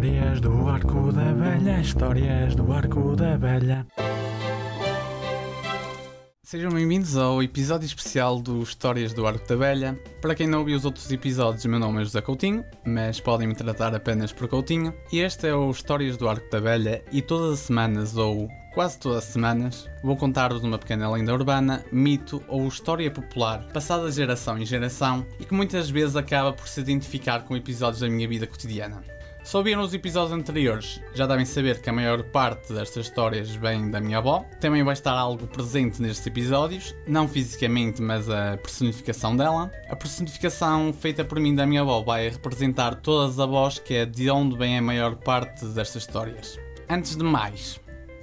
Histórias do Arco da Velha, histórias do Arco da Velha. Sejam bem-vindos ao episódio especial do Histórias do Arco da Velha. Para quem não ouviu os outros episódios, meu nome é José Coutinho, mas podem me tratar apenas por Coutinho. E este é o Histórias do Arco da Velha, e todas as semanas, ou quase todas as semanas, vou contar-vos uma pequena lenda urbana, mito ou história popular, passada de geração em geração e que muitas vezes acaba por se identificar com episódios da minha vida cotidiana. Se ouviram os episódios anteriores, já devem saber que a maior parte destas histórias vem da minha avó. Também vai estar algo presente nestes episódios, não fisicamente, mas a personificação dela. A personificação feita por mim da minha avó vai representar todas as avós, que é de onde vem a maior parte destas histórias. Antes de mais,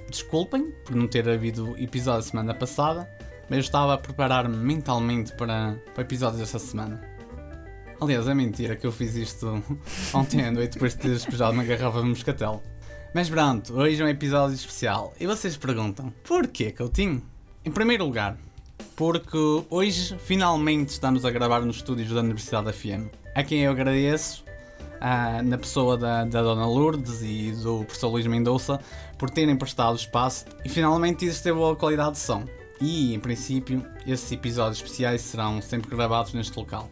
desculpem por não ter havido episódio a semana passada, mas eu estava a preparar-me mentalmente para, para episódios desta semana. Aliás, é mentira que eu fiz isto ontem à noite depois de ter despejado uma garrafa de moscatel. Mas pronto, hoje é um episódio especial. E vocês perguntam, porquê Coutinho? Em primeiro lugar, porque hoje finalmente estamos a gravar nos estúdios da Universidade da FM. A quem eu agradeço, ah, na pessoa da, da Dona Lourdes e do professor Luís Mendonça, por terem prestado espaço e finalmente isso teve boa qualidade de som. E, em princípio, esses episódios especiais serão sempre gravados neste local.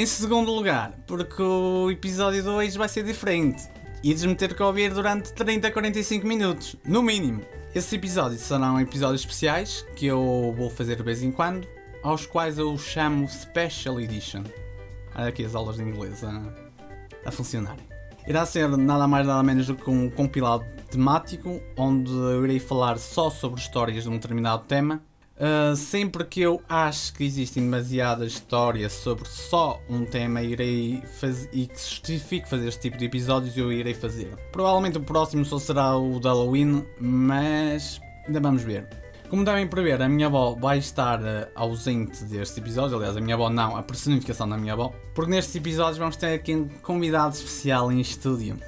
Em segundo lugar, porque o episódio 2 vai ser diferente. E me ter que ouvir durante 30 a 45 minutos, no mínimo. Esses episódios serão episódios especiais que eu vou fazer de vez em quando, aos quais eu chamo Special Edition. Olha aqui as aulas de inglês a, a funcionarem. Irá ser nada mais nada menos do que um compilado temático, onde eu irei falar só sobre histórias de um determinado tema Uh, sempre que eu acho que existem demasiadas histórias sobre só um tema irei faz... e que justifique fazer este tipo de episódios, eu irei fazer. Provavelmente o próximo só será o de Halloween, mas ainda vamos ver. Como devem prever, a minha avó vai estar uh, ausente deste episódio, aliás, a minha avó não, a personificação da minha avó, porque nestes episódios vamos ter aqui um convidado especial em estúdio.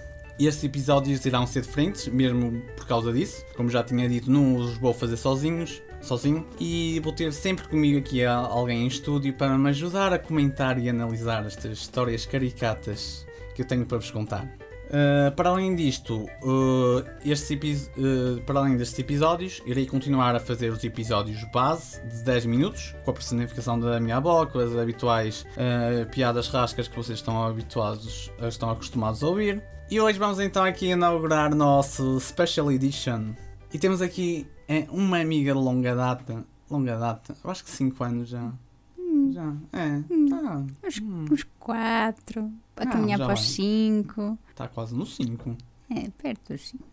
Estes episódios irão ser diferentes, mesmo por causa disso. Como já tinha dito, não os vou fazer sozinhos, sozinho e vou ter sempre comigo aqui alguém em estúdio para me ajudar a comentar e analisar estas histórias caricatas que eu tenho para vos contar. Uh, para além disto, uh, estes uh, para além destes episódios, irei continuar a fazer os episódios base de 10 minutos, com a personificação da minha avó, com as habituais piadas rascas que vocês estão habituados, estão acostumados a ouvir. E hoje vamos então aqui inaugurar nosso Special Edition. E temos aqui é uma amiga de longa data. Longa data, eu acho que 5 anos já. Hum. Já, é. Hum. Tá. Uns, hum. uns 4, a caminhar para os 5. Está quase nos 5. É, perto dos 5.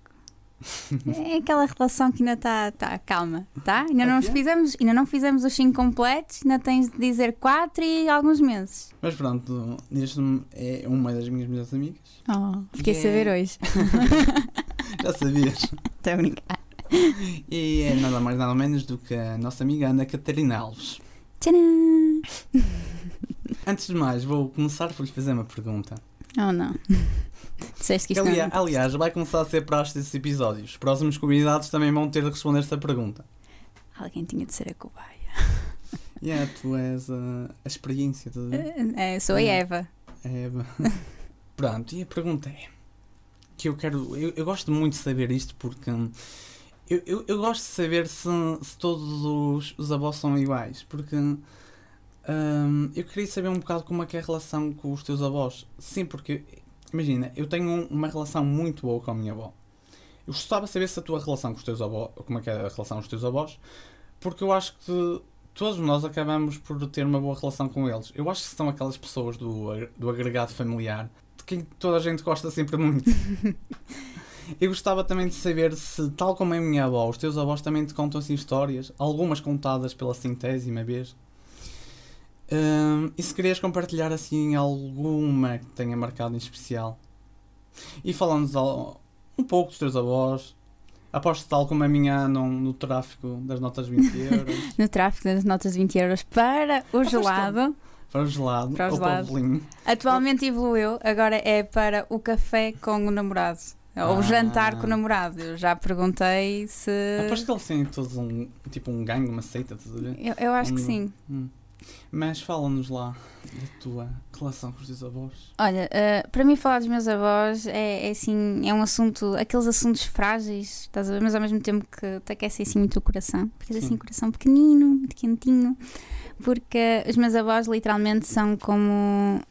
é aquela relação que ainda está tá, calma, tá? Ainda não, fizemos, ainda não fizemos os 5 completos, ainda tens de dizer 4 e alguns meses. Mas pronto, neste é uma das minhas melhores amigas. Oh, fiquei a saber hoje. Já sabias. Estou a brincar. e é nada mais nada menos do que a nossa amiga Ana Catarina Alves. Tcharam! Antes de mais, vou começar por lhe fazer uma pergunta. Oh não. Disseste que isto aliás, não aliás, vai começar a ser praxe desses episódios. Os próximos convidados também vão ter de responder esta pergunta. Alguém tinha de ser a cobaia. Yeah, tu és a, a experiência. Tudo é, sou a Eva. A Eva. Pronto, e a pergunta é que eu quero. Eu, eu gosto muito de saber isto porque eu, eu, eu, gosto de saber se, se todos os, os avós são iguais, porque um, eu queria saber um bocado como é que é a relação com os teus avós. Sim, porque imagina, eu tenho uma relação muito boa com a minha avó. Eu gostava de saber se a tua relação com os teus avós, como é que é a relação com os teus avós, porque eu acho que todos nós acabamos por ter uma boa relação com eles. Eu acho que são aquelas pessoas do, do agregado familiar de quem toda a gente gosta sempre muito. Eu gostava também de saber se, tal como a minha avó, os teus avós também te contam assim histórias, algumas contadas pela centésima vez. Um, e se querias compartilhar assim alguma que tenha marcado em especial. E falando um pouco dos teus avós, aposto tal como a minha andam no tráfico das notas 20 euros. no tráfico das notas 20 euros para o gelado. Para o gelado, para o gelado. Atualmente evoluiu, agora é para o café com o namorado. Ou ah. jantar com o namorado. Eu já perguntei se. Aposto que eles têm todos um tipo um gangue, uma seita, Eu, eu acho um, que sim. Hum. Mas fala-nos lá da tua relação com os teus avós. Olha, eh, para mim falar dos meus avós é, é assim, é um assunto, aqueles assuntos frágeis, estás a ver? Mas ao mesmo tempo que te aquecem assim muito o coração. Porque é Sim. assim, um coração pequenino, muito quentinho. Porque os meus avós literalmente são como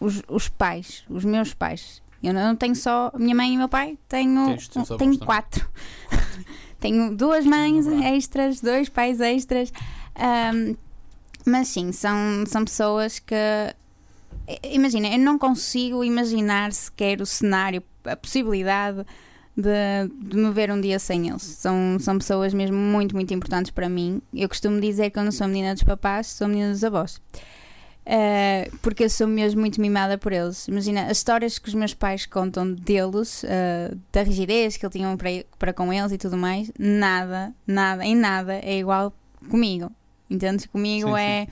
os, os pais, os meus pais. Eu não tenho só minha mãe e meu pai, tenho, Tens tenho também. quatro. tenho duas mães extras, dois pais extras. Ahm, mas sim, são, são pessoas que. Imagina, eu não consigo imaginar sequer o cenário, a possibilidade de, de me ver um dia sem eles. São, são pessoas mesmo muito, muito importantes para mim. Eu costumo dizer que eu não sou menina dos papás, sou menina dos avós. Uh, porque eu sou mesmo muito mimada por eles. Imagina, as histórias que os meus pais contam deles, uh, da rigidez que eles tinham para, para com eles e tudo mais, nada, nada, em nada é igual comigo. Entendes? Comigo Sim, é,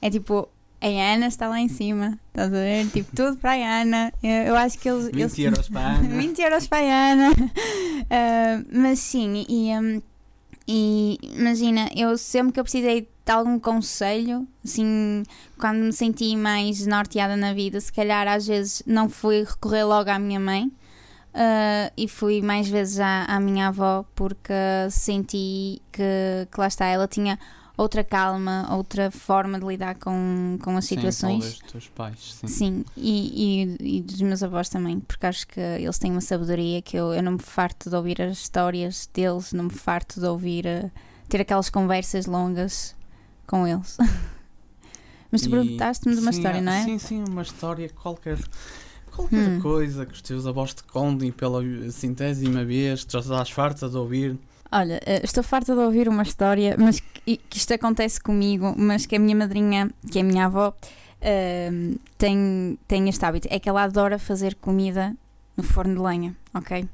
é tipo, a Ana está lá em cima, estás a ver? Tipo, tudo para a Ana. Eu, eu acho que eles. 20 eles- euros para a Ana. 20 euros para a Ana. Ah, mas sim, e, hum, e imagina, eu sempre que eu precisei de algum conselho, assim, quando me senti mais norteada na vida, se calhar às vezes não fui recorrer logo à minha mãe. ah, e fui mais vezes à, à minha avó porque senti que, que lá está, ela tinha outra calma, outra forma de lidar com, com as Sim, situações. talvez dos teus pais, sim. Sim, e, e, e dos meus avós também, porque acho que eles têm uma sabedoria que eu, eu não me farto de ouvir as histórias deles, não me farto de ouvir, eh, ter aquelas conversas longas com eles. Mas tu perguntaste-me de uma sim, história, não é? Sim, sim, uma história qualquer. Qualquer Hum. coisa que os teus avós te contem pela centésima vez, que já estás farta de ouvir. Olha, eh, estou farta de ouvir uma história, mas que, que isto acontece comigo, mas que a minha madrinha, que é a minha avó, ehm, tem, tem este hábito. É que ela adora fazer comida no forno de lenha, ok? a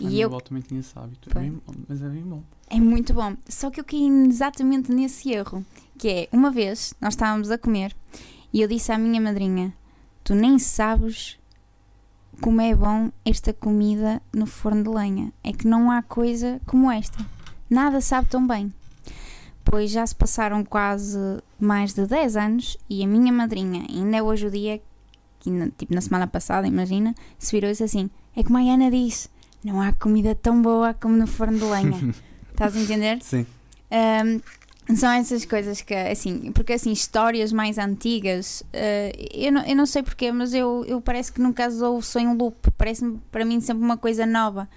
E minha eu avó também tinha esse hábito. É bom, mas é bem bom. É muito bom. Só que eu caí exatamente nesse erro. Que é, uma vez, nós estávamos a comer e eu disse à minha madrinha: Tu nem sabes como é bom esta comida no forno de lenha. É que não há coisa como esta. Nada sabe tão bem. Pois já se passaram quase mais de 10 anos e a minha madrinha, ainda é hoje o dia, que tipo na semana passada, imagina, se virou isso assim: É como a Ana disse, não há comida tão boa como no forno de lenha. Estás a entender? Sim. Um, são essas coisas que, assim, porque assim, histórias mais antigas, uh, eu, não, eu não sei porquê, mas eu, eu parece que nunca as ouço em loop, parece-me para mim sempre uma coisa nova.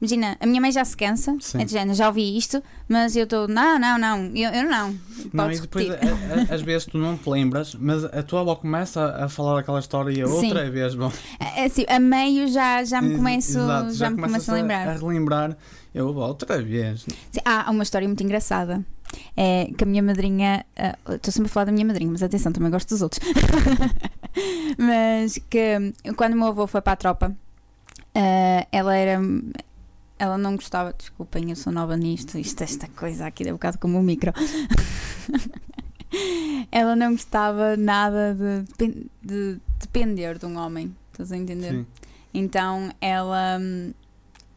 Imagina, a minha mãe já se cansa, Sim. é de género, já ouvi isto, mas eu estou, não, não, não, eu, eu não. Não, Podes e depois, a- a- às vezes tu não te lembras, mas a tua avó começa a, a falar aquela história e a Sim. outra vez, bom. É assim, a meio já, já me começo, exato, já me começas começo a lembrar. A relembrar, eu, "Vó, outra vez. Sim, há uma história muito engraçada. É que a minha madrinha. Estou sempre a falar da minha madrinha, mas atenção, também gosto dos outros. mas que quando o meu avô foi para a tropa, ah, ela era. Ela não gostava. Desculpem, eu sou nova nisto. Isto, esta coisa aqui é um bocado como o micro. ela não gostava nada de, de depender de um homem. Estás a entender? Sim. Então ela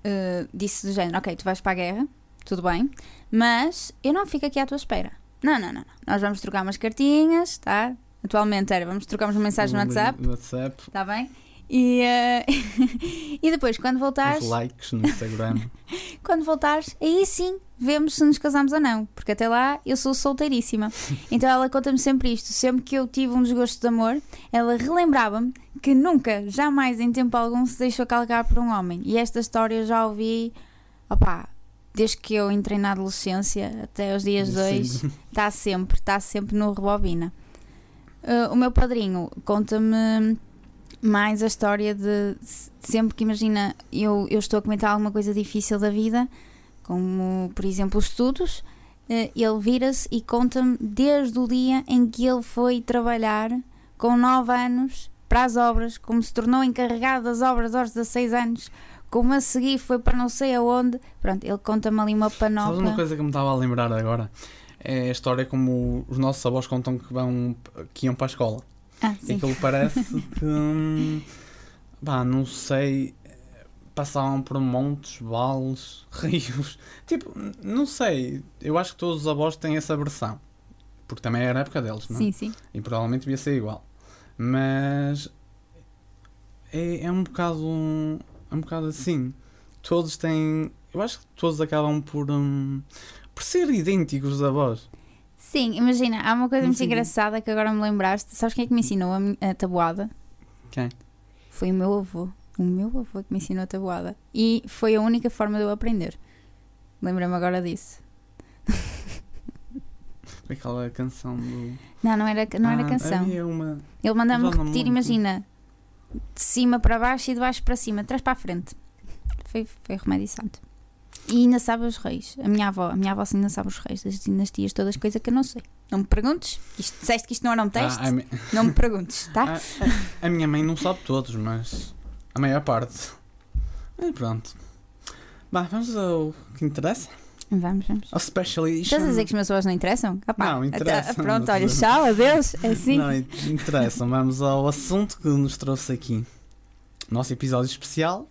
eh, disse do género: Ok, tu vais para a guerra, tudo bem, mas eu não fico aqui à tua espera. Não, não, não, não. Nós vamos trocar umas cartinhas, tá? Atualmente era, vamos trocar umas mensagens no WhatsApp, No WhatsApp, tá bem? E, eh, e depois, quando voltares, os likes no Instagram. quando voltares, aí sim vemos se nos casamos ou não, porque até lá eu sou solteiríssima. Então ela conta-me sempre isto. Sempre que eu tive um desgosto de amor, ela relembrava-me que nunca, jamais em tempo algum se deixou calcar por um homem. E esta história eu já ouvi, opá, desde que eu entrei na adolescência até os dias dois, Sim. está sempre, está sempre no rebobina. Uh, o meu padrinho conta-me mais a história de se- sempre que imagina eu, eu estou a comentar alguma coisa difícil da vida, como por exemplo os estudos, uh, ele vira-se e conta-me desde o dia em que ele foi trabalhar com 9 anos para as obras, como se tornou encarregado das obras aos 16 anos, como a seguir foi para não sei aonde. Pronto, ele conta-me ali uma Sabes panóplia. uma coisa que me estava a lembrar agora? É a história como os nossos avós contam que, vão, que iam para a escola. Ah, E sim. aquilo parece que. hum, Pá, não sei. Passavam por montes, vales, rios. Tipo, não sei. Eu acho que todos os avós têm essa versão. porque também era a época deles, não é? Sim, sim. E provavelmente devia ser igual. Mas é, é um bocado um bocado assim. Todos têm. Eu acho que todos acabam por, hum, por ser idênticos da voz. Sim, imagina, há uma coisa muito Sim. engraçada que agora me lembraste. Sabes quem é que me ensinou a, a tabuada? Quem? Foi o meu avô. O meu avô que me ensinou a tabuada. E foi a única forma de eu aprender. Lembra-me agora disso. Aquela canção do. Não, não era, não era Ah, canção. Havia uma. Ele mandava-me repetir, imagina, de cima para baixo e de baixo para cima, de trás para a frente. Foi, foi remédio santo. E ainda sabe os reis. A minha avó, a minha avó ainda sabe os reis das dinastias, todas coisas que eu não sei. Não me perguntes. Isto, disseste que isto não era um teste? Ah, mi- Não me perguntes, tá? a- a- a minha mãe não sabe todos, mas a maior parte. E pronto. Bah, vamos ao que interessa. Vamos, vamos. Edition. Estás a dizer que as pessoas não interessam? Opá, Não, interessam, Pronto, olha, tchau, adeus. É assim. Não, interessam. Vamos ao assunto que nos trouxe aqui. Nosso episódio especial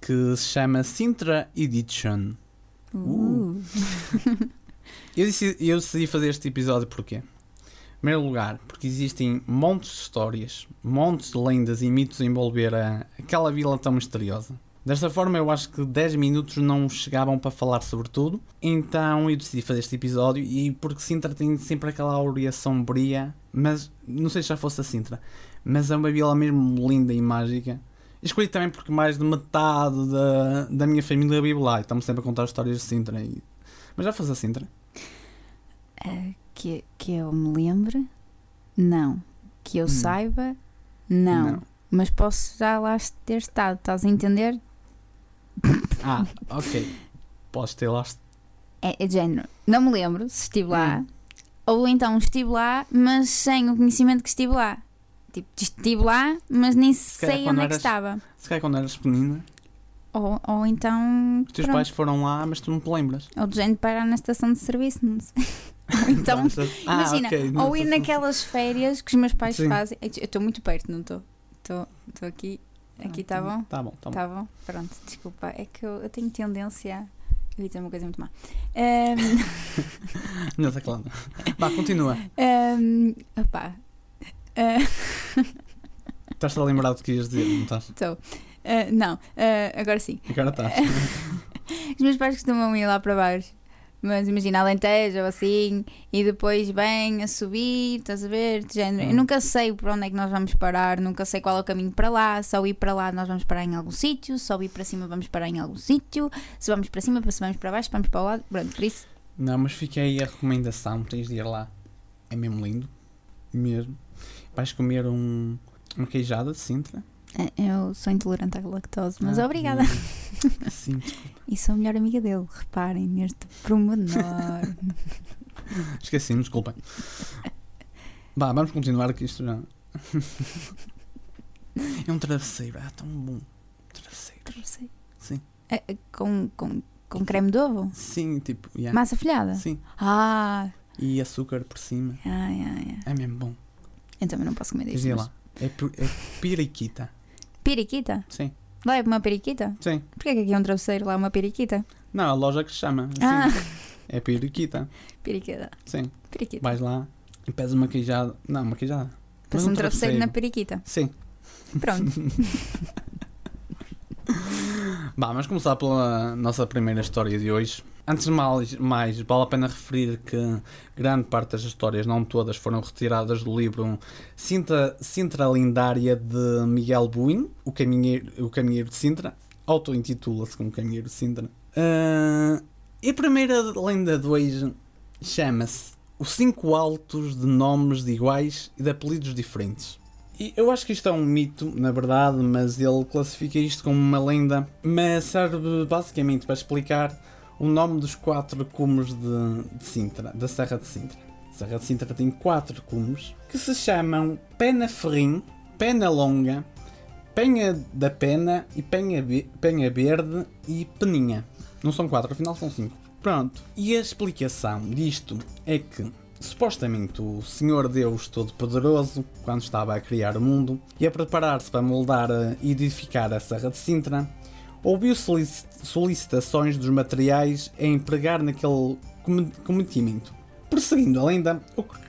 que se chama Sintra Edition. Uh. Eu decidi, eu decidi fazer este episódio porquê? Em primeiro lugar, porque existem montes de histórias, montes de lendas e mitos a envolver a, aquela vila tão misteriosa. Desta forma, eu acho que 10 minutos não chegavam para falar sobre tudo, então eu decidi fazer este episódio e porque Sintra tem sempre aquela áurea sombria, mas não sei se já fosse a Sintra, mas é uma vila mesmo linda e mágica. Escolhi também porque mais de metade da, da minha família vive lá e estamos sempre a contar histórias de Sintra. e- Mas já fosse a Sintra? Ah, que, que eu me lembre, não. Que eu Hum. saiba, não. Não. Mas posso já lá ter estado, estás a entender? Ah, ok. Podes ter lá. É, é de género. Não me lembro se estive lá. Hum. Ou então estive lá, mas sem o conhecimento que estive lá. Tipo, estive lá, mas nem calhar sei onde é que estava. Se calhar quando eras pequenina, Ou, ou então. os teus pronto, pais foram lá, mas tu não te lembras. Ou de género parar na estação de serviço, não sei. Ou então. Ah, imagina, ok, não ou ir se- naquelas férias que os meus pais Sim. fazem. Eu estou muito perto, não? Estou estou aqui. Aqui está bom? Tá bom, tá bom. Tá bom? Pronto, desculpa. É que eu, eu tenho tendência. a- Eu ia dizer uma coisa muito má. Ahm, Não está claro. Vá, continua. ahm, opá. Ah, Estás-te a lembrar do que ias dizer, não estás? Estou. Ah, não, ah, agora sim. Agora estás. Os meus pais costumam ir lá para baixo. Mas imagina Alentejo ou assim, e depois vem a subir, estás a ver? De género. Eu Hum. nunca sei para onde é que nós vamos parar, nunca sei qual é o caminho para lá. Ao ir para lá nós vamos parar em algum sítio, ao ir para cima vamos parar em algum sítio, se vamos para cima, se vamos para baixo, vamos para o lado. Pronto, por isso. Não, mas fica aí a recomendação. Tens de ir lá. É mesmo lindo. Mesmo. Vais comer um, uma queijada de Sintra. Eh, Eu sou intolerante à lactose, mas Ah, obrigada. hum, Sim, desculpa. E sou a melhor amiga dele, reparem neste promenor. Esqueci-me, desculpem. Vá, vamos continuar que isto já. é um travesseiro, é tão bom. Travesseiro. Sei. Sim. Eh, com, com, com creme de ovo? Sim, tipo, yeah. Massa folhada? Sim. Ah, E açúcar por cima. ai, ai, ai. É mesmo bom. Eu também não posso comer ir mas- lá. É, é piriquita. Periquita? Sim. Lá é uma periquita? Sim. Porquê que aqui é um travesseiro, lá é uma periquita? Não, a loja que se chama. Assim. Ah, É piriquita. periquita. Sim. Periquita. Vais lá e pedes uma queijada. Não, uma queijada. Mas um um travesseiro na periquita. Sim. Pronto. Bah, vamos começar pela nossa primeira história de hoje. Antes de mais, mais, vale a pena referir que grande parte das histórias, não todas, foram retiradas do livro Sintra, Sintra Lindária de Miguel Buin, o Caminheiro, o Caminheiro de Sintra. Auto-intitula-se como Caminheiro de Sintra. Ah, e a primeira lenda de hoje chama-se Os Cinco Altos de Nomes de Iguais e de Apelidos Diferentes. Eu acho que isto é um mito, na verdade, mas ele classifica isto como uma lenda, mas serve basicamente para explicar o nome dos quatro cumes de, de Sintra, da Serra de Sintra. A Serra de Sintra tem quatro cumes que se chamam Pena Ferrim, Pena Longa, Penha da Pena e Penha, Penha Verde e Peninha. Não são quatro, afinal são cinco. Pronto. E a explicação disto é que supostamente o Senhor Deus Todo-Poderoso, quando estava a criar o mundo e a preparar-se para moldar eh, e edificar a Serra de Sintra, ouviu solici- solicitações dos materiais a empregar naquele come- cometimento. Prosseguindo a lenda,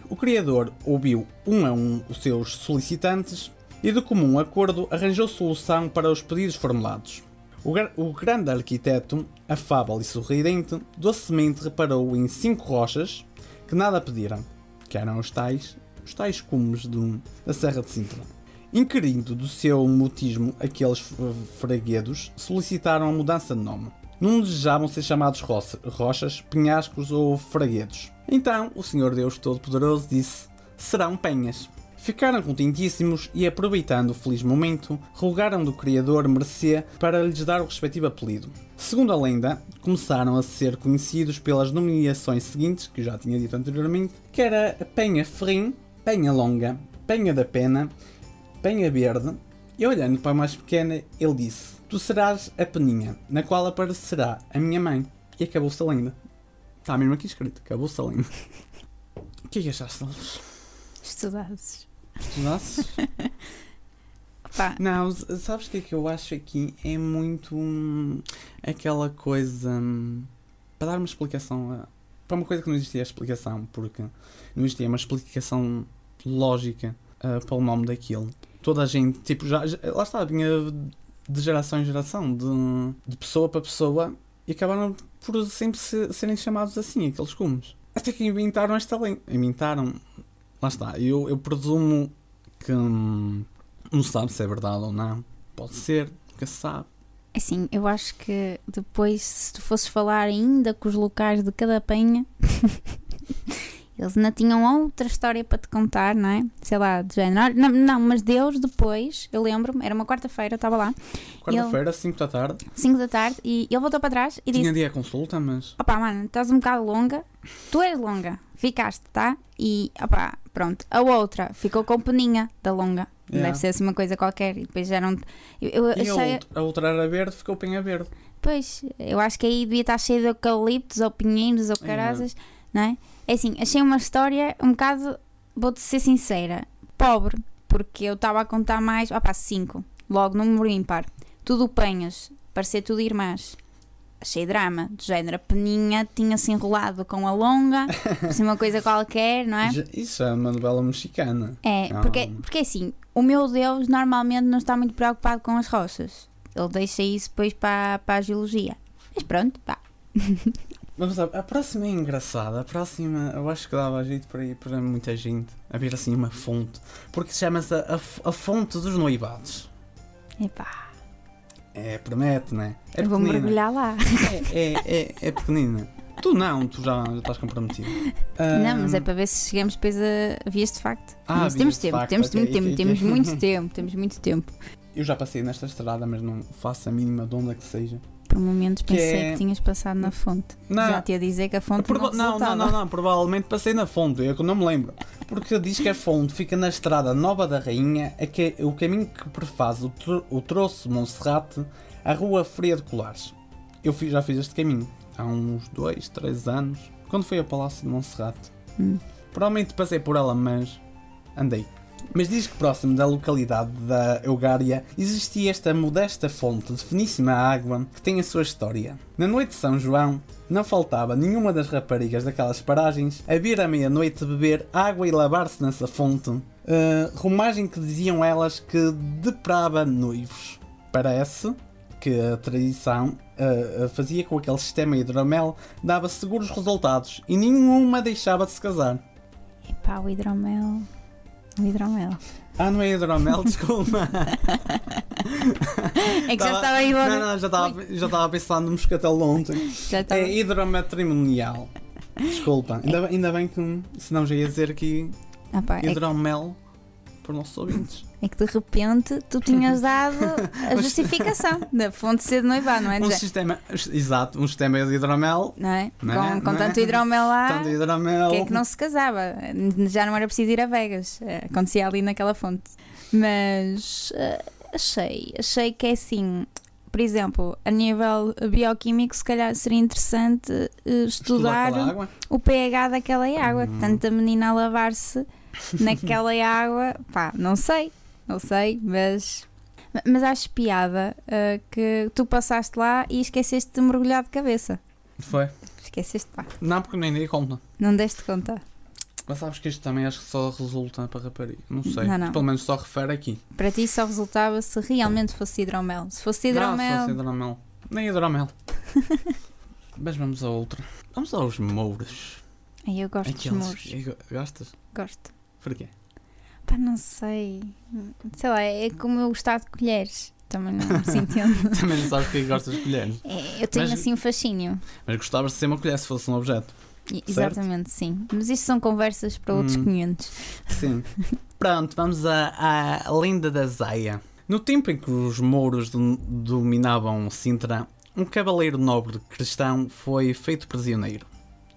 o, criador ouviu um a um os seus solicitantes e, de comum acordo, arranjou solução para os pedidos formulados. O, o grande arquiteto, afável e sorridente, docemente reparou em cinco rochas que nada pediram, que eram os tais, os tais cumes da Serra de Sintra. Inquirindo do seu mutismo aqueles fraguedos, solicitaram a mudança de nome. Não desejavam ser chamados rochas, penhascos ou fraguedos. Então o Senhor Deus Todo-Poderoso disse: serão penhas. Ficaram contentíssimos e, aproveitando o feliz momento, rogaram do Criador mercê para lhes dar o respectivo apelido. Segundo a lenda, começaram a ser conhecidos pelas nomeações seguintes, que já tinha dito anteriormente, que era Penha Ferrim, Penha Longa, Penha da Pena, Penha Verde, e olhando para a mais pequena, ele disse: Tu serás a peninha, na qual aparecerá a minha mãe. E acabou-se a lenda. Está mesmo aqui escrito: Acabou-se a lenda. O que é que achaste, Alves? Estudasses? Pá, Não, sabes o que é que eu acho aqui? É muito hum, aquela coisa. hum, para dar uma explicação. A, para uma coisa que não existia explicação, porque não existia uma explicação lógica ah, para o nome daquilo. Toda a gente, tipo, já, já- lá está, vinha de geração em geração, de, de pessoa para pessoa, e acabaram por sempre se- serem chamados assim, aqueles cumes. Até que inventaram esta lei. Inventaram. Lá está, eu, eu presumo que. hum, não sabe se é verdade ou não. Pode ser, nunca se sabe. assim, eu acho que depois, se tu fosses falar ainda com os locais de cada penha, eles ainda tinham outra história para te contar, não é? Sei lá, de género. "Olha, Não, não, mas Deus depois, eu lembro-me, era uma quarta-feira, eu estava lá, Quarta-feira, 5 da tarde, 5 da tarde, e ele voltou para trás e disse: tinha dia a consulta, mas. opá, mano, estás um bocado longa, tu és longa, ficaste, tá? E, opá, pronto. A outra ficou com peninha da longa. Yeah. Deve ser assim uma coisa qualquer. E depois já não. Eu, eu E a achei. outra, a outra era verde, ficou penha verde. Pois, eu acho que aí devia estar cheio de eucaliptos ou pinheiros ou carazas, não é? É assim, achei uma história um bocado, vou-te ser sincera, pobre, porque eu estava a contar mais, opá, cinco, logo número ímpar, tudo penhas, parecia tudo irmãs. Achei drama, do género, a peninha tinha-se enrolado com a longa, assim uma coisa qualquer, não é? Isso é uma novela mexicana. É, Ah. porque, porque assim, o meu Deus normalmente não está muito preocupado com as rochas. Ele deixa isso depois para, para a geologia. Mas pronto, pá. Vamos lá, a próxima é engraçada. A próxima eu acho que dava jeito para ir para muita gente a ver assim uma fonte. Porque chama-se a, a, a fonte dos noivados. Epá, É, promete, né? É eu vou mergulhar lá. É, é, é, é pequenina. Tu não, tu já, já estás comprometido. Não, mas é para ver se chegamos depois a, vias de facto. Ah, mas temos tempo, facto, temos ok, muito tempo, ok, temos muito tempo, temos muito tempo. Eu já passei nesta estrada, mas não faço a mínima de onde é que seja. Por momentos Que pensei é- que tinhas passado na fonte. Não. Já te ia dizer que a fonte Prova- não não, não, não, não, provavelmente passei na fonte, eu que não me lembro. Porque diz que a fonte fica na estrada Nova da Rainha, é que é o caminho que prefaz o, tro o troço Monserrate à Rua Fria de Colares. Eu fiz- já fiz este caminho há uns 2, 3 anos, quando fui ao Palácio de Monserrate. Hum. Provavelmente passei por ela, mas andei. Mas diz que próximo da localidade da Eugária existia esta modesta fonte de finíssima água que tem a sua história. Na noite de São João, não faltava nenhuma das raparigas daquelas paragens a vir à meia-noite beber água e lavar-se nessa fonte. Uh, rumagem que diziam elas que deprava noivos. Parece que a tradição uh, fazia com que aquele sistema hidromel dava seguros resultados e nenhuma deixava de se casar. Epá, o hidromel. O hidromel. Ah, não é hidromel, desculpa. É que já Tava- estava aí logo. Não, não, já estava, já estava a pensar no moscatel ontem. Já estava. É hidromatrimonial. Desculpa, ainda, bem- ainda bem que senão já ia dizer aqui Ah, pá, é, que- hidromel para os nossos ouvintes. é que de repente tu tinhas dado a justificação da fonte ser de noivado, não é? Um sistema, exato, um sistema de hidromel, Não é? Não é? Com, com Não é? tanto hidromel lá. tanto hidromel. que é que não se casava? Já não era preciso ir a Vegas. eh, Acontecia ali naquela fonte. Mas eh, achei, achei que é assim. Por exemplo, a nível bioquímico, se calhar seria interessante eh, estudar água. o pH daquela água. Hum. Tanta menina a lavar-se naquela água, pá, não sei, não sei, mas. Mas acho piada eh, que tu passaste lá e esqueceste de mergulhar de cabeça. Foi. esqueceste, pá. Não, porque nem dei conta. Não deste conta. Mas sabes que isto também acho que só resulta para rapariga. Não sei. Não, não. Pelo menos só refere aqui. Para ti só resultava se realmente fosse hidromel. Se fosse Não, hidromel. se fosse hidromel. Nem hidromel. Mas vamos a outra. Vamos aos mouros. Ai, eu gosto Aqueles- dos muros. Eu- Gostas? Gosto. Porquê? Pá, não sei. Sei lá, é como eu gostar de colheres. Também não se entende. Também não sabes é que gostas de colheres. É, eu tenho Mas- assim um fascínio. Mas gostavas de ser uma colher se fosse um objeto. E- Exatamente, sim. Mas isto são conversas para outros Hum. 500. Sim. Pronto, vamos à, à lenda da Zaia. No tempo em que os mouros dom- dominavam Sintra, um cavaleiro nobre cristão foi feito prisioneiro.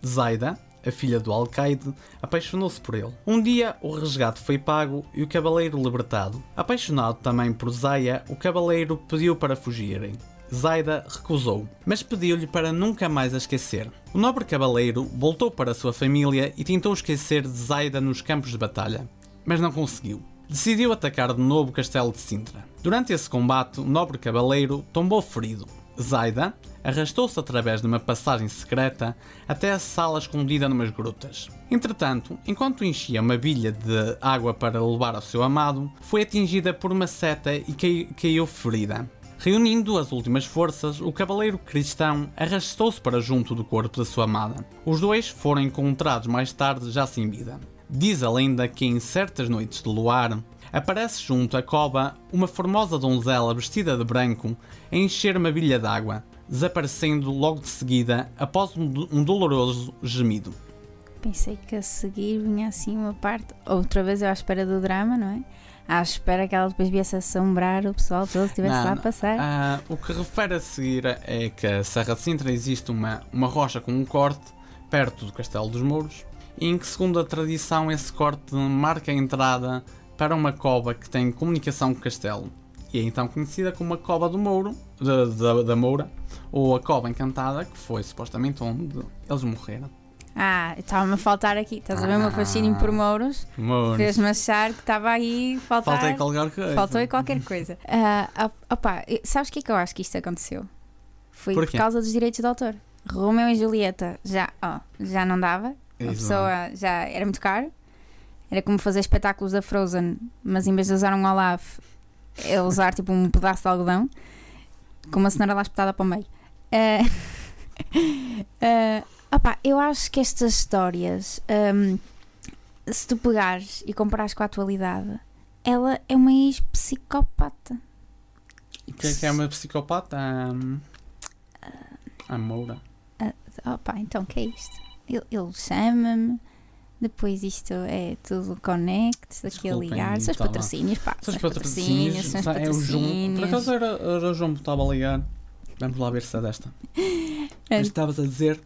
Zaida, a filha do alcaide, apaixonou-se por ele. Um dia, o resgate foi pago e o cavaleiro libertado. Apaixonado também por Zaia, o cavaleiro pediu para fugirem. Zaida recusou, mas pediu-lhe para nunca mais a esquecer. O nobre cavaleiro voltou para sua família e tentou esquecer de Zaida nos campos de batalha, mas não conseguiu. Decidiu atacar de novo o castelo de Sintra. Durante esse combate, o nobre cavaleiro tombou ferido. Zaida arrastou-se através de uma passagem secreta até a sala escondida numas grutas. Entretanto, enquanto enchia uma bilha de água para levar ao seu amado, foi atingida por uma seta e cai- caiu ferida. Reunindo as últimas forças, o cavaleiro cristão arrastou-se para junto do corpo da sua amada. Os dois foram encontrados mais tarde já sem vida. Diz a lenda que em certas noites de luar, aparece junto à cova uma formosa donzela vestida de branco a encher uma bilha d'água, desaparecendo logo de seguida após um, do- doloroso gemido. Pensei que a seguir vinha assim uma parte. Outra vez eu à espera do drama, não é? À espera que ela depois viesse assombrar o pessoal todo que estivesse lá a passar. Ah, o que refere a seguir é que a Serra de Sintra existe uma, uma rocha com um corte perto do Castelo dos Mouros, em que, segundo a tradição, esse corte marca a entrada para uma cova que tem comunicação com o castelo. E é então conhecida como a Cova do Mouro, da, da, da Moura, ou a Cova Encantada, que foi supostamente onde eles morreram. Ah, estava-me a faltar aqui. Estás a ver o meu fascínio por mouros? Mouros. Fez-me achar que estava aí faltar. Qualquer coisa. Faltou aí qualquer coisa. Ah, op- opa, sabes o que é que eu acho que isto aconteceu? Foi por Porquê? causa dos direitos de autor. Romeu e Julieta já, ó, já não dava. A pessoa já era muito caro. Era como fazer espetáculos da Frozen, mas em vez de usar um Olaf, é usar tipo um pedaço de algodão com uma cenoura lá espetada para o meio. Ah, ah, opá, eu acho que estas histórias, ahm, se tu pegares e comparares com a atualidade, ela é uma ex-psicopata. O que é que é uma psicopata? Hum, a Moura. Opa, então o que é isto? Ele, ele chama-me, depois isto é tudo connect, daqui a ligar. São os estava- patrocínios, pá. São os são os patrocínios. são os é o João. Por patrocínios. acaso era, era o João que estava a ligar. Vamos lá ver se é desta. Mas estavas a dizer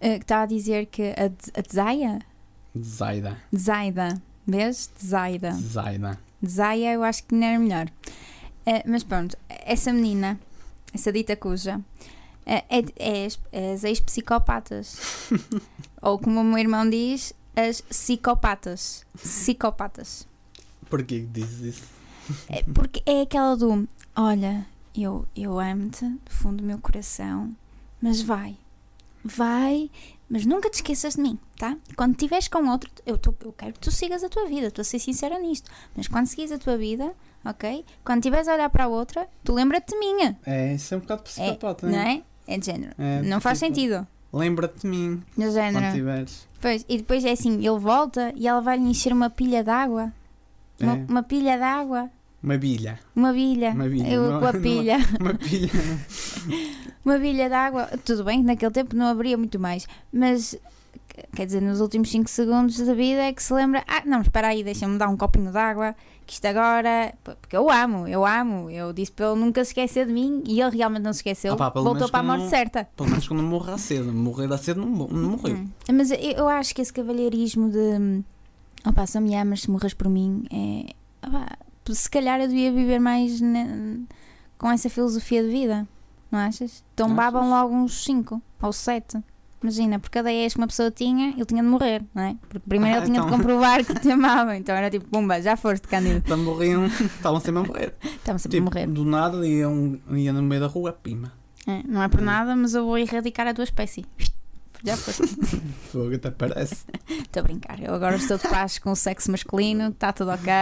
que estava a dizer que a, a Zaya, Zaida. Zaida, vês? Zaida. Zaida. Zaya eu acho que não era melhor. Ah, mas pronto, essa menina, essa dita cuja, ah, é, é as, as ex-psicopatas. Ou como o meu irmão diz, as psicopatas. Psicopatas. Porquê que dizes isso? É porque é aquela do olha, eu, eu amo-te do fundo do meu coração, mas vai, vai, mas nunca te esqueças de mim, tá? Quando estiveres com outro, eu, tô- eu quero que tu sigas a tua vida, estou a ser sincera nisto, mas quando seguires a tua vida, ok? Quando estiveres a olhar para a outra, tu lembra-te de mim, É, isso é um bocado psicopata, não é? É de género. É, não faz sentido. Lembra-te de mim quando género. tiveres. Pois, e depois é assim, ele volta e ela vai lhe encher uma pilha d'água. Uma, É. uma pilha d'água. Uma bilha. Uma bilha. Uma bilha, Eu não- com a não- pilha. Uma pilha. Uma bilha de água, tudo bem, naquele tempo não haveria muito mais, mas quer dizer, nos últimos 5 segundos da vida é que se lembra: ah, não, espera aí, deixa-me dar um copinho de água, que isto agora. Porque eu amo, eu amo, eu disse para ele nunca se esquecer de mim e ele realmente não se esqueceu, Ah pá, voltou para a morte não- certa. Pelo menos quando morrer cedo. Morrer a cedo não, não morreu. Hum. Mas eu, eu acho que esse cavalheirismo de opá, se me amas, se morres por mim, é. opá, se calhar eu devia viver mais ne- com essa filosofia de vida, não achas? Tombavam Achas? logo uns 5 ou 7. Imagina, por cada ex que uma pessoa tinha, ele tinha de morrer, não é? Porque primeiro Ah, ele tinha de então. comprovar que te amava. Então era tipo, pumba, já foste, Cândido. Então morriam. Estavam sempre a morrer. Estamos sempre Tipo, a morrer. do nada iam, ia no meio da rua, pima. É, não é por nada, mas eu vou erradicar a tua espécie. Já foste. Fogo até parece. Estou a brincar. Eu agora estou de paz com o sexo masculino, está tudo ok.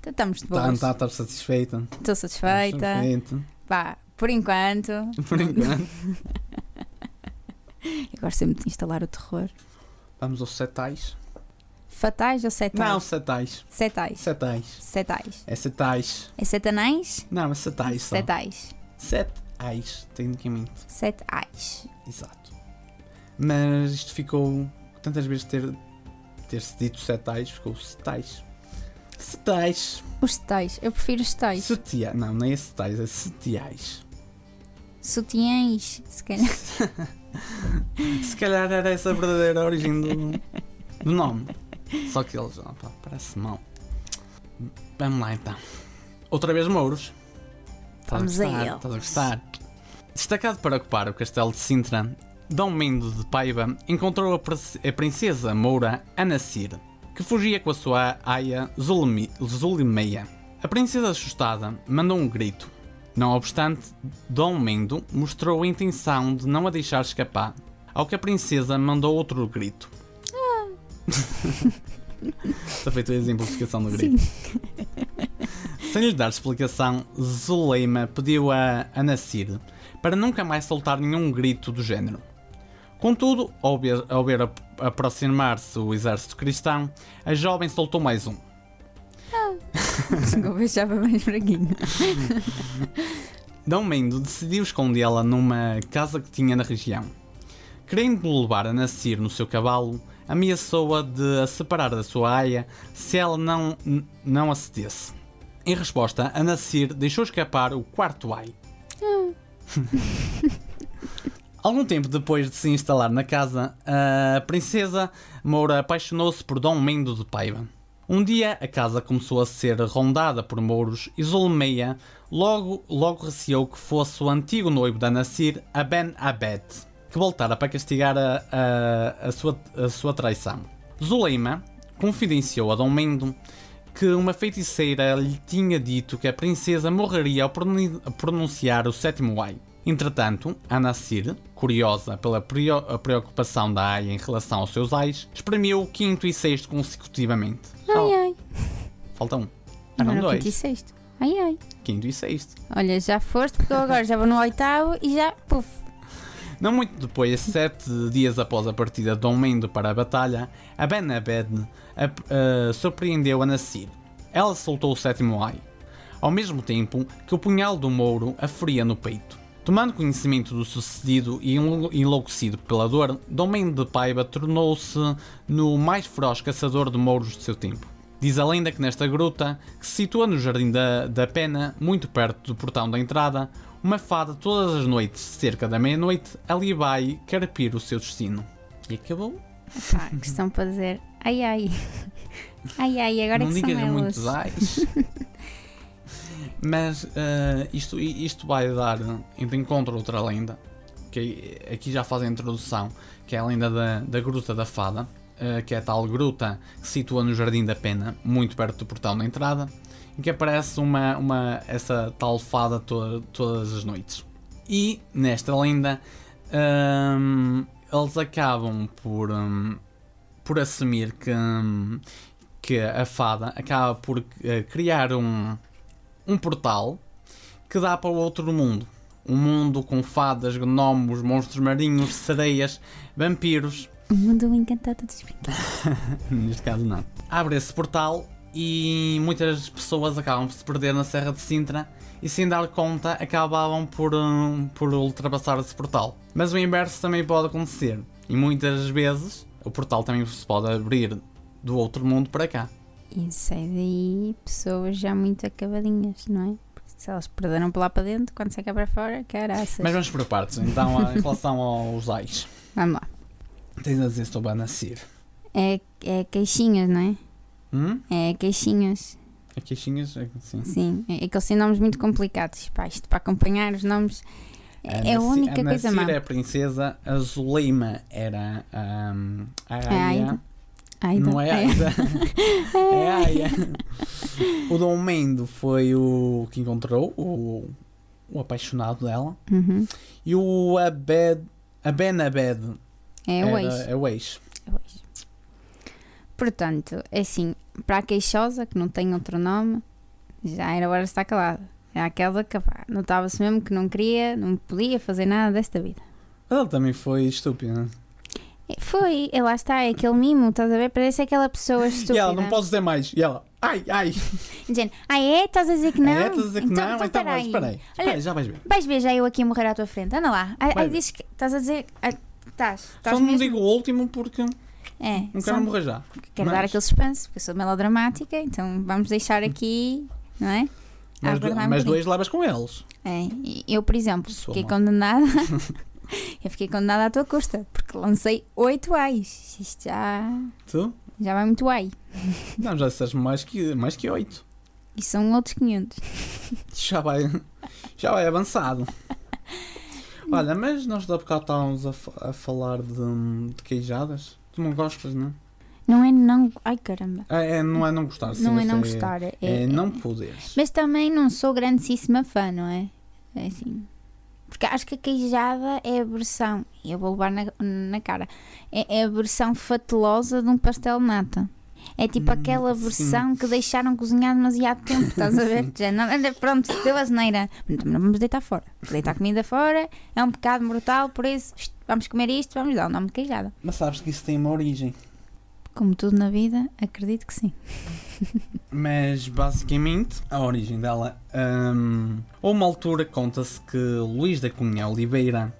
Então, Estamos de Está boas. tá, tá satisfeita. Estou satisfeita. Satisfeita. Pá, por enquanto. Por enquanto. Eu gosto sempre de instalar o terror. Vamos aos setais. Fatais ou setais? Não, setais. Setais. Setais. Setais. É setais. É setanães? Não, é setais só. Setais. Setais, tecnicamente. Setais. Exato. Mas isto ficou. Tantas vezes ter, ter-se dito setais, ficou setais. Setais. Os setais. Eu prefiro os setais. Setia. Não, nem é setais, é setiais. Sutiãs. Se calhar. Se calhar era essa a verdadeira origem do, do nome. Só que eles. Opa, parece mal. Vamos lá então. Outra vez Mouros. Estás Vamos a gostar? Estás a gostar? Destacado para ocupar o castelo de Sintra, Dom Mendo de Paiva encontrou a, princ- a princesa Moura Anacir, que fugia com a sua aia Zulimeia. A princesa assustada mandou um grito. Não obstante, Dom Mendo mostrou a intenção de não a deixar escapar, ao que a princesa mandou outro grito. Está feito a exemplificação do grito. Sem lhe dar explicação, Zuleima pediu a Anacir para nunca mais soltar nenhum grito do género. Contudo, ao ver, ao ver ap- aproximar-se o exército cristão, a jovem soltou mais um. Beijava mais fraguinho. Dom Mendo decidiu escondê-la numa casa que tinha na região. Querendo levar a Nasir no seu cavalo, ameaçou-a de a separar da sua aia se ela não, não a cedesse. Em resposta, a Nasir deixou escapar o quarto ai. Algum tempo depois de se instalar na casa, a princesa Moura apaixonou-se por Dom Mendo de Paiva. Um dia a casa começou a ser rondada por mouros e Zolmeia logo, logo receou que fosse o antigo noivo da Nasir, Aben Abed, que voltara para castigar a, a, a sua, a sua traição. Zuleima confidenciou a Dom Mendo que uma feiticeira lhe tinha dito que a princesa morreria ao pronun- pronunciar o sétimo ai. Entretanto, a Nasir, curiosa pela preocupação da Aya em relação aos seus ais, espremeu o quinto e sexto consecutivamente. Ai, ai. Falta um. Eram o quinto e dois. sexto. Ai, ai. Quinto e sexto. Olha, já foste, porque eu agora já vou no oitavo e já, puf. Não muito depois, sete dias após a partida de Dom Mendo para a batalha, a Ben Abed a- a- surpreendeu a Nasir. Ela soltou o sétimo ai, ao mesmo tempo que o punhal do Mouro a feria no peito. Tomando conhecimento do sucedido e enlo- enlouquecido pela dor, Dom Mendo de Paiva tornou-se no mais feroz caçador de mouros do seu tempo. Diz a lenda que nesta gruta, que se situa no Jardim da, da Pena, muito perto do portão da entrada, uma fada todas as noites, cerca da meia-noite, ali vai carpir o seu destino. E acabou. Pá, questão para dizer. Ai, ai. Ai, ai, agora Não é que são elas. muitos ais. Mas eh, isto, isto vai dar de encontro outra lenda, que aqui já faz a introdução, que é a lenda da, da Gruta da Fada, eh, que é a tal gruta que se situa no Jardim da Pena, muito perto do portão da entrada, em que aparece uma, uma, essa tal fada to- todas as noites. E nesta lenda hum, eles acabam por, hum, por assumir que, hum, que a fada acaba por eh, criar um, um portal que dá para o outro mundo. Um mundo com fadas, gnomos, monstros marinhos, sereias, vampiros. O mundo encantado dos brinquedos. Neste caso, não. Abre esse portal e muitas pessoas acabam por se perder na Serra de Sintra e, sem dar conta, acabavam por, hum, por ultrapassar esse portal. Mas o inverso também pode acontecer e muitas vezes o portal também se pode abrir do outro mundo para cá. Isso é daí pessoas já muito acabadinhas, não é? Porque se elas perderam por lá para dentro, quando sai cá para fora, caraças. Mas vamos por partes. Então, a- em relação aos ais, Vamos lá. tens a dizer sobre a nascer. É, é queixinhas, não é? Hum? É queixinhas, A queixinhas, é sim. sim. É, é que eles têm nomes muito complicados. Pá, isto para acompanhar os nomes é a Nasci- única a coisa má. Nasir é a princesa, a Zuleima era hum, a A Aya. Aida. Não é Aida. é Aya. O Dom Mendo foi o que encontrou, o, o apaixonado dela. Uhum. E o Abed, Aben Abed É o Era- ex. É o ex. É o ex. Portanto, é assim, para a queixosa, que não tem outro nome, já era hora de estar calada. Era aquela que pá, notava-se mesmo que não queria, não podia fazer nada desta vida. Ela também foi estúpida. É, Foi, e lá está, é aquele mimo, estás a ver? Parece aquela pessoa estúpida. E ela, não posso dizer mais. E ela, ai, ai. Dizendo, ah é? Estás a dizer que não? É, estás a dizer que então, não? então, Então, espera mas aí. espera já vais ver. Vais ver já eu aqui a morrer à tua frente. Anda lá. Vai aí ver. dizes que estás a dizer. ah, Estás. Só não mesmo? digo o último porque É, não quero morrer já. quero Mas- dar aquele suspense, porque eu sou melodramática, então vamos deixar aqui, não é? Mas, um mas dois levas com eles. É, eu, por exemplo, Sou fiquei má. condenada. eu fiquei condenada à tua custa, porque lancei 8 ais. Isto já, Tu? já vai muito ai. Não, já disseste mais que, mais que oito. E são outros 500. Já vai, já vai avançado. Olha, mas nós da bocado estávamos a, a falar de, de queijadas. Tu não gostas, não? Não é não. Ai caramba. É, é- não é não gostar, sim, não é não sei, gostar. É, É, é- não poderes. Mas também não sou grandíssima fã, não é? É assim. Porque acho que a queijada é a versão, e eu vou levar na, na cara, é, é a versão fatelosa de um pastel de nata. É tipo Hum, aquela sim. versão que deixaram cozinhar demasiado tempo, estás a ver? Já não, pronto, deu a geneira. Então não vamos deitar fora. Deitar comida fora é um pecado mortal, por isso vamos comer isto, vamos dar o nome de queijada. Mas sabes que isso tem uma origem. Como tudo na vida, acredito que sim. Mas basicamente a origem dela. a uma altura conta-se que Luís da Cunha Oliveira.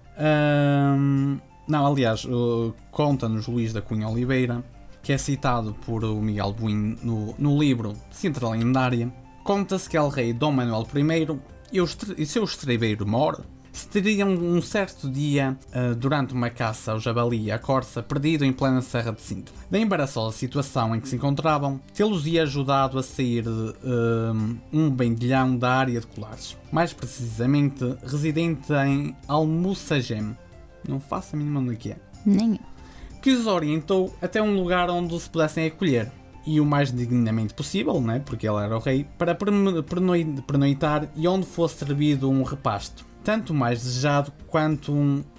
hum, não, aliás, uh, conta-nos Luís da Cunha Oliveira, que é citado por o Miguel Buin no, no livro Cintra Lendária. Conta-se que El Rei Dom Manuel I e, o e seu estrebeiro Mor se teriam um certo dia, ah, durante uma caça ao jabali e à corça, perdido em plena Serra de Sintra. Da embaraçosa situação em que se encontravam, tê-los ia ajudado a sair de ah, um bendilhão da área de Colares, mais precisamente residente em Almussagem. Não faço a mínima é que é Nem que os orientou até um lugar onde se pudessem acolher. E o mais dignamente possível, né, porque ele era o rei, para perno- pernoi- pernoitar e onde fosse servido um repasto. Tanto mais desejado quanto,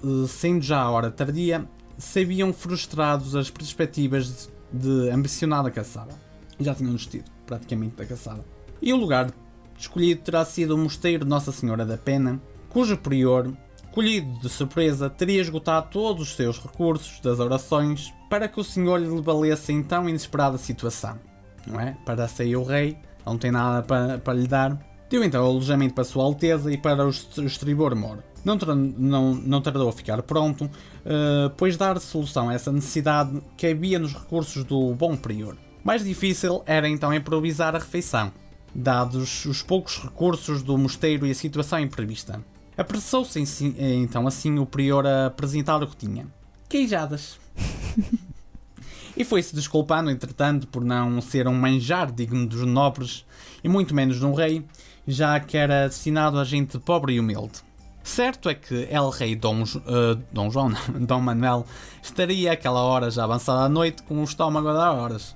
eh, sendo já a hora tardia, se haviam frustrados as perspectivas de ambicionada caçada. Já tinham desistido, praticamente, da caçada. E o lugar escolhido terá sido o mosteiro de Nossa Senhora da Pena, cujo prior, colhido de surpresa, teria esgotado todos os seus recursos das orações para que o Senhor lhe valesse em tão inesperada situação. Não é? Para sair o rei, não tem nada para, para lhe dar. Deu então alojamento para Sua Alteza e para o est- o estribor mor. Não, não, não tardou a ficar pronto, eh, pois dar solução a essa necessidade que havia nos recursos do bom prior. Mais difícil era então improvisar a refeição, dados os poucos recursos do mosteiro e a situação imprevista. Apressou-se si- então assim o prior a apresentar o que tinha. Queijadas. e foi-se desculpando, entretanto, por não ser um manjar digno dos nobres e muito menos de um rei, já que era destinado a gente pobre e humilde. Certo é que El Rei Dom, eh, Dom João, não, Dom Manuel, estaria àquela hora já avançada à noite com o estômago a dar horas,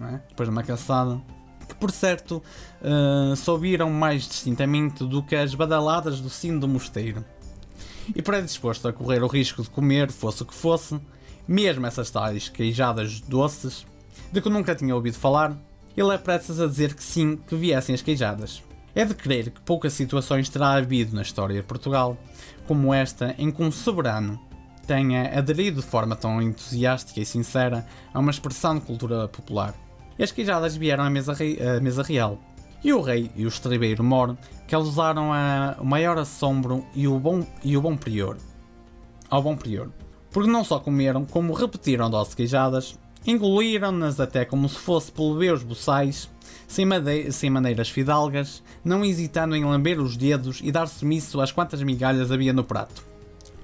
é? depois de uma caçada, que por certo se ouviram mais distintamente do que as badaladas do sino do mosteiro. E predisposto a correr o risco de comer, fosse o que fosse, mesmo essas tais queijadas doces, de que nunca tinha ouvido falar, ele é prestes a dizer que sim, que viessem as queijadas. É de crer que poucas situações terá havido na história de Portugal, como esta em que um soberano tenha aderido de forma tão entusiástica e sincera a uma expressão de cultura popular. E as queijadas vieram à mesa, rei- à mesa real, e o rei e o estrebeiro mor causaram a, o maior assombro e o bom, e o bom prior. Ao bom prior. Porque não só comeram, como repetiram doses queijadas, engoliram-nas até como se fosse plebeus boçais, sem, sem maneiras fidalgas, não hesitando em lamber os dedos e dar sumiço às quantas migalhas havia no prato.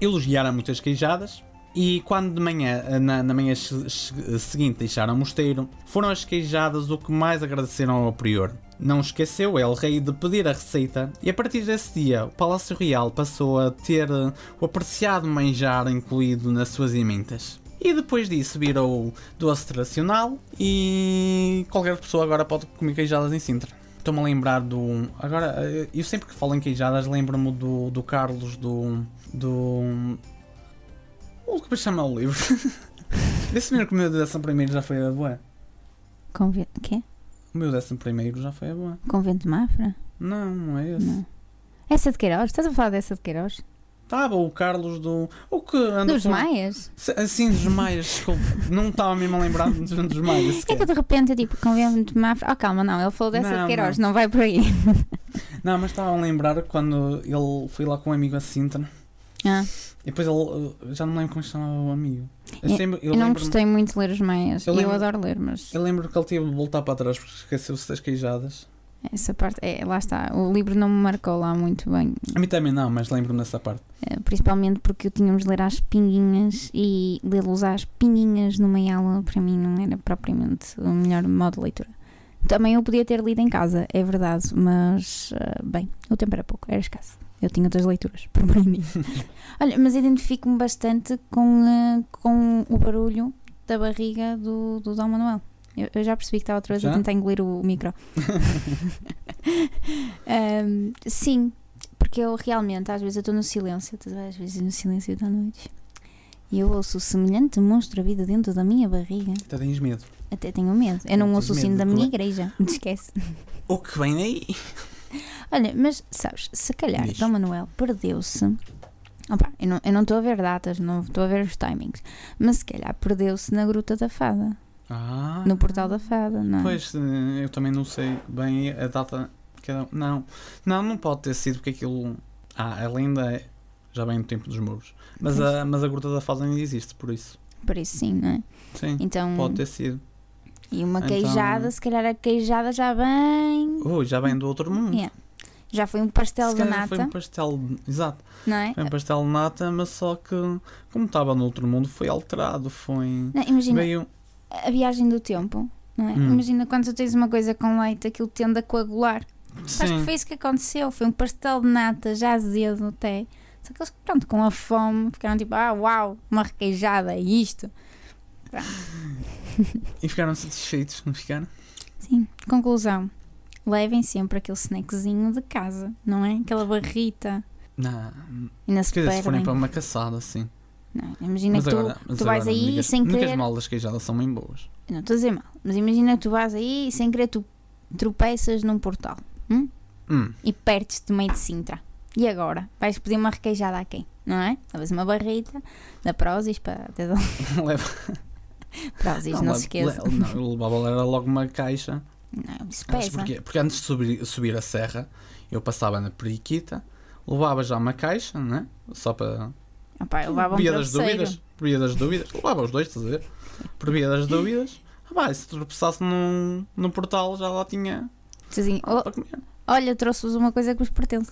Elogiaram muitas queijadas, e quando de manhã, na, na manhã se- se- seguinte deixaram o mosteiro, foram as queijadas o que mais agradeceram ao prior. Não esqueceu El Rei de pedir a receita e a partir desse dia o Palácio Real passou a ter o apreciado manjar incluído nas suas emendas. E depois disso virou doce tradicional e qualquer pessoa agora pode comer queijadas em Sintra. Estou-me a lembrar do. Agora, eh, eu sempre que falo em queijadas lembro-me do, do Carlos do. do. O que chama o livro? Esse senhor que o meu décimo primeiro já foi a boa. Convento. Quê? O meu décimo primeiro já foi a boa. Convento de Mafra? Não, não é esse. Não. Essa de Queiroz? Estás a falar dessa de Queiroz? Estava o Carlos do. O que anda Dos com- Maias? Assim, dos Maias, desculpe. Não estava mesmo a lembrar dos, dos Maias. É que de repente eu tipo, Convento de. Oh, calma, não, ele falou dessa Não, de Queiroz, não. vai por aí. Não, mas estava a lembrar quando ele foi lá com um amigo a Sintra. Ah, E depois ele. uh, Já não me lembro como se chamava o amigo. Eu, Eu- sempre- eu eu não gostei muito de ler os Maias. Eu e Eu, lembro- adoro ler, mas Eu lembro que ele teve de voltar para trás porque esqueceu-se das queijadas. Essa parte, é, lá está. O livro não me marcou lá muito bem. A mim também não, mas lembro-me dessa parte. Eh, Principalmente porque eu tínhamos de ler às pinguinhas e lê-los às pinguinhas numa aula para mim não era propriamente o melhor modo de leitura. Também eu podia ter lido em casa, é verdade, mas eh, bem, o tempo era pouco, era escasso. Eu tinha outras leituras, por mim. Olha, mas identifico-me bastante com, eh, com o barulho da barriga do, do Dom Manuel. Eu, eu já percebi que estava outra vez a Já? tentar engolir o, o micro. Ahm, sim, porque eu realmente, às vezes, eu estou no silêncio, a às vezes no silêncio da noite, e eu ouço o semelhante monstro a vida dentro da minha barriga. Até tens medo. Até tenho medo. Eu não Tens ouço o sino da minha igreja. Não te esquece. O que vem aí? Olha, mas sabes, se calhar Diz. Dom Manuel perdeu-se. Opa, não eu não estou a ver datas, não estou a ver os timings, mas se calhar perdeu-se na Gruta da Fada, Ah. no Portal da Fada, não é? Pois, eh, eu também não sei bem a data. Que era- não, não, não pode ter sido porque aquilo. Ah, ela ainda é. Já vem no tempo dos muros. Mas a, mas a Gruta da Fada ainda existe, por isso. Por isso sim, não é? Sim, Então, pode ter sido. e uma Então- queijada, se calhar a queijada já vem. Ui, já vem do outro mundo. Yeah. Já foi um pastel de nata, Foi um pastel. Exato. não é? Foi um pastel de nata, mas só que, como estava no outro mundo, foi alterado. Foi. Não, imagina, Veio. A viagem do tempo, não é? Hum. Imagina quando tu tens uma coisa com leite, aquilo tende a coagular. Acho que Sim. foi isso que aconteceu. Foi um pastel de nata já azedo até. Só que eles, pronto, com a fome, ficaram tipo, ah, uau, uma requeijada, é isto. E ficaram satisfeitos, não ficaram? Sim, conclusão. Levem sempre aquele snackzinho de casa, não é? Aquela barrita. Não. E não se se forem para uma caçada, sim. Não, imagina Mas que tu, agora, mas tu vais não aí digas- sem não querer. mal das queijadas, são bem boas. Não estou a dizer mal, mas imagina que tu vais aí e sem querer tu tropeças num portal Hum. e perdes-te meio de Sintra. E agora? Vais pedir uma requeijada a quem? Não é? Talvez uma barrita da Prozis para. Leva- Prozis, não, le- se esqueça. le- não, eu levava era logo uma caixa. Não, isso pesa. porquê? Porque antes de subir, subir a serra, eu passava na periquita, levava já uma caixa, né? Só para. Um Por via das dúvidas. Por via das dúvidas. Levava os dois, estás a ver? Por via das dúvidas. Pá, e se tropeçasse num, num portal, já lá tinha assim, "Oh, olha, trouxe-vos uma coisa que vos pertence.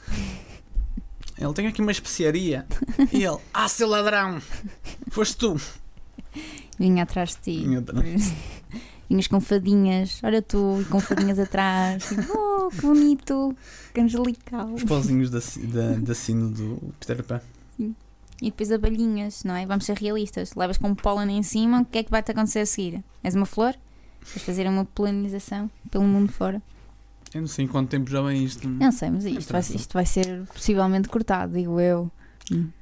Ele tem aqui uma especiaria. e ele, ah, seu ladrão! Foste tu! Vinha atrás de ti. Vinha atrás. Vinhas com fadinhas, olha tu, e com fadinhas atrás. Tipo, oh, que bonito, que angelical. Os pauzinhos da, da, da sino do Peter Pan. E depois abelhinhas, não é? Vamos ser realistas. Levas com pólen em cima, o que é que vai-te acontecer a seguir? És uma flor? Vais fazer uma polinização pelo mundo fora? Eu não sei em quanto tempo já vem isto. Não sei, mas isto vai, isto vai ser possivelmente cortado, digo eu.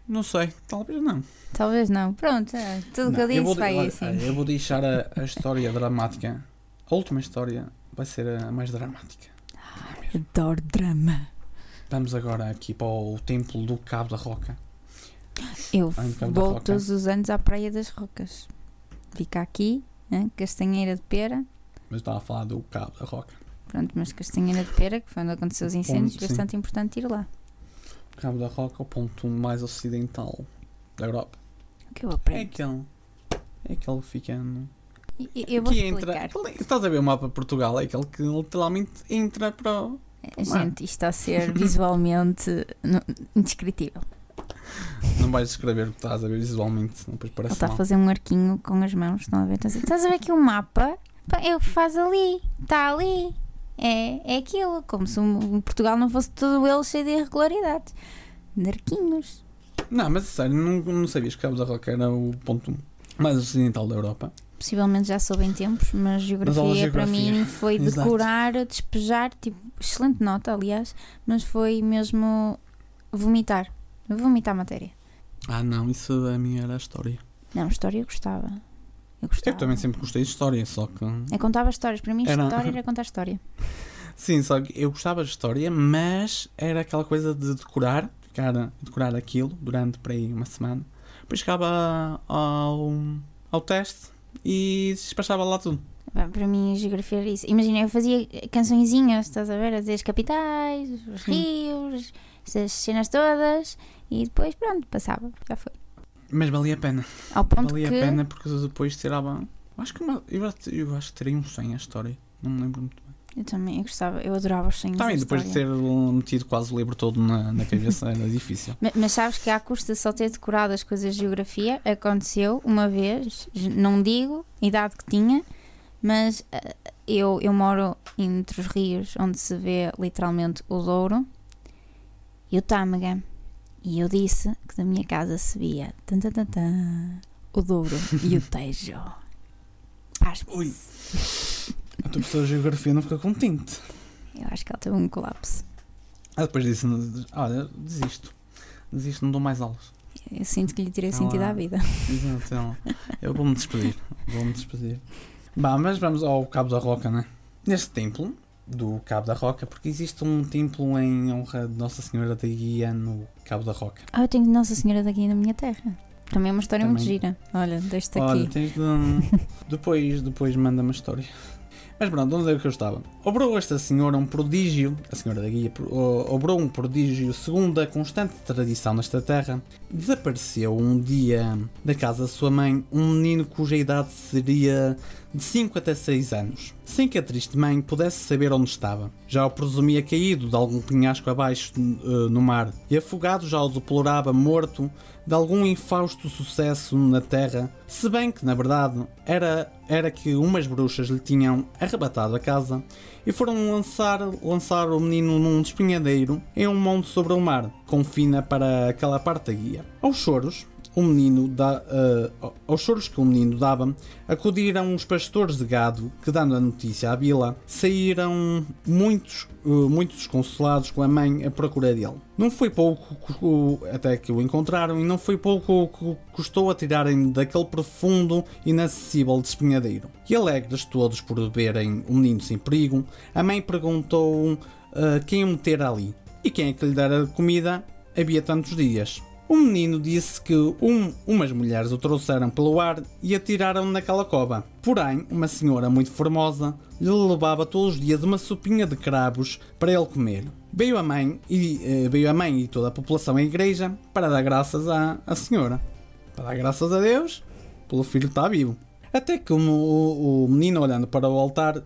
Não sei, talvez não. Talvez não. Pronto, é, tudo o que eu disse vou, vai olha, assim. Eu vou deixar a, a história dramática. A última história vai ser a mais dramática. Adoro drama. Vamos agora aqui para o templo do Cabo da Roca. Eu Ah, em Cabo da vou todos os anos à Praia das Rocas. Fica aqui, né? Castanheira de Pera. Mas estava a falar do Cabo da Roca. Pronto, mas Castanheira de Pera, que foi onde aconteceu os incêndios, Ponto, sim. bastante importante ir lá. Cabo da Roca, o ponto mais ocidental da Europa. O que eu É aprendo. aquele. É aquele que fica no. E- e- Eu vou que explicar. entra. Estás a ver o mapa de Portugal? É aquele que literalmente entra para. o- Eh, Gente, isto está a ser visualmente no- indescritível. Não vais descrever o que estás a ver visualmente, Ele está a fazer um arquinho com as mãos. Estão a ver? Estão a Estás a ver aqui um mapa? É o que faz ali. Está ali. É, é aquilo. Como se um- Portugal não fosse todo ele cheio de irregularidades. De arquinhos. Não, mas sério, não, não sabias que Cabo da Roca era o ponto mais ocidental da Europa? Possivelmente já soube em tempos, mas Mas geografia, aula de para geografia. mim foi decorar, despejar, tipo, excelente nota, aliás, mas foi mesmo vomitar. Vomitar matéria. Ah, não, isso a minha era a história. Não, história eu gostava. Eu gostava. Eu também sempre gostei de história, só que. Eu contava histórias. Para mim, Era- história era contar história. Sim, só que eu gostava de história, mas era aquela coisa de decorar, ficar decorar aquilo durante para aí uma semana. Depois chegava ao, ao teste e despachava lá tudo. Para mim, a geografia era isso. Imagina, eu fazia cançõezinhas, estás a ver? A dizer as capitais, os Sim. rios, essas cenas todas. E depois, pronto, passava. Já foi. Mas valia a pena. Ao ponto valia que. a pena porque depois tirava. Acho que uma, eu, acho- eu acho que terei um 100 a história. Não me lembro muito bem. Eu também, eu gostava, eu adorava os sonhos. Também, da depois de ter metido quase o livro todo na, na cabeça, era difícil. Ma- Mas sabes que à custa de só ter decorado as coisas de geografia, aconteceu uma vez, não digo a idade que tinha, mas ah, eu, eu moro entre os rios onde se vê literalmente o Douro e o Tâmega. E eu disse que da minha casa se via tan, tan, tan, tan, o Douro e o Tejo. Pasme. Ui. A tua pessoa de geografia não fica contente. Eu acho que ela teve um colapso. Ah, depois disse: Olha, desisto. Desisto, não dou mais aulas. Eu sinto que lhe tirei Ah sentido à vida. Exato, então, eu vou-me despedir. Vou-me despedir. Bah, mas vamos ao Cabo da Roca, né? Neste templo do Cabo da Roca, porque existe um templo em honra de Nossa Senhora da Guia no Cabo da Roca. Ah, eu tenho Nossa Senhora daqui na minha terra. Também é uma história muito Também. gira. Olha, deixa-te Olha, aqui. tens de. depois, depois manda-me a história. Mas pronto, onde é que eu estava? Obrou esta senhora um prodígio, a senhora da guia, obrou um prodígio segundo a constante tradição nesta terra. Desapareceu um dia da casa da sua mãe um menino cuja idade seria de 5 até 6 anos, sem que a triste mãe pudesse saber onde estava. Já o presumia caído de algum penhasco abaixo eh, no mar, e afogado já o deplorava morto de algum infausto sucesso na terra, se bem que, na verdade, era, era que umas bruxas lhe tinham arrebatado a casa e foram lançar, lançar o menino num despenhadeiro em um monte sobre o mar, com fina para aquela parte da guia. Aos choros, o menino eh, aos choros que o menino dava, acudiram os pastores de gado que, dando a notícia à vila, saíram muitos, eh, muito desconsolados com a mãe à procura dele. Não foi pouco até que o encontraram e não foi pouco que custou a tirarem daquele profundo e inacessível despenhadeiro. E alegres todos por verem o menino sem perigo, a mãe perguntou eh, quem o metera ali e quem é que lhe dera comida havia tantos dias. O menino disse que um- umas mulheres o trouxeram pelo ar e atiraram naquela cova. Porém, uma senhora muito formosa lhe levava todos os dias uma sopinha de cravos para ele comer. Veio a mãe e, eh, veio a mãe e toda a população à igreja para dar graças à, à senhora. Para dar graças a Deus pelo filho estar vivo. Até que o, o- o menino, olhando para o altar,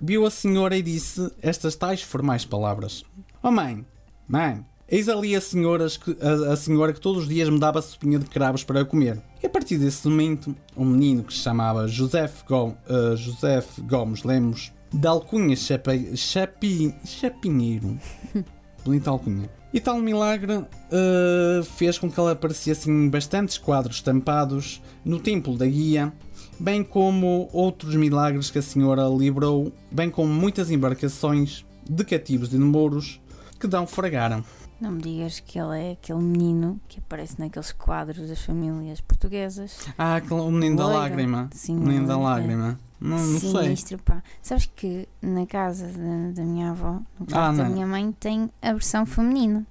viu a senhora e disse estas tais formais palavras: Oh mãe, mãe, eis ali a, senhoras que, a, a senhora que todos os dias me dava sopinha de cravos para eu comer. E a partir desse momento, um menino que se chamava José Gom, eh, Gomes Lemos, de alcunha Chape, Chapi, Chapinheiro, bonita alcunha. E tal milagre eh, fez com que ela aparecessem bastantes quadros estampados no templo da guia, bem como outros milagres que a senhora livrou, bem como muitas embarcações de cativos e de mouros que não fragaram. Não me digas que ele é aquele menino que aparece naqueles quadros das famílias portuguesas. Ah, aquele- o menino da lágrima. Sim, O menino da é. lágrima. Não, não sei. Sinistro, pá. Sabes que na casa da, da minha avó, no quarto da minha mãe, tem a versão feminina.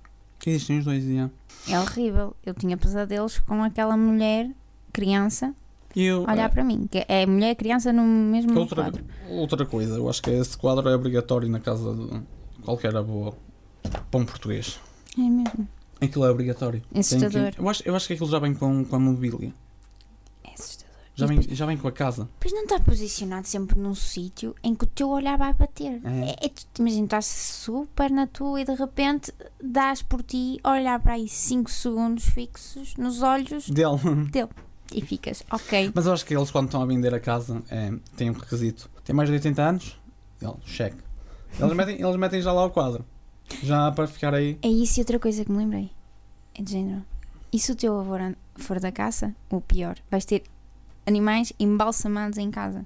Existem os dois, já. É horrível. Eu tinha pesadelos com aquela mulher, criança, eu, olhar para mim. Que é mulher e criança no mesmo outra, quadro. outra coisa, eu acho que esse quadro é obrigatório na casa de qualquer avô pão português. É mesmo. Aquilo é obrigatório. Tem Assustador. que- eu, acho, eu acho que aquilo já vem com, com a mobília. É assustador. Já vem, já vem com a casa. Pois não está posicionado sempre num sítio em que o teu olhar vai bater. É. É, é, imagina, estás super na tua e de repente dás por ti olhar para aí 5 segundos fixos nos olhos Dele. e ficas, ok. Mas eu acho que eles, quando estão a vender a casa, é, têm um requisito. Tem mais de 80 anos? Ele, cheque. Eles metem, eles metem já lá o quadro. Já para ficar aí. É isso e outra coisa que me lembrei. É de género. E se o teu avô for da caça, ou pior, vais ter animais embalsamados em casa.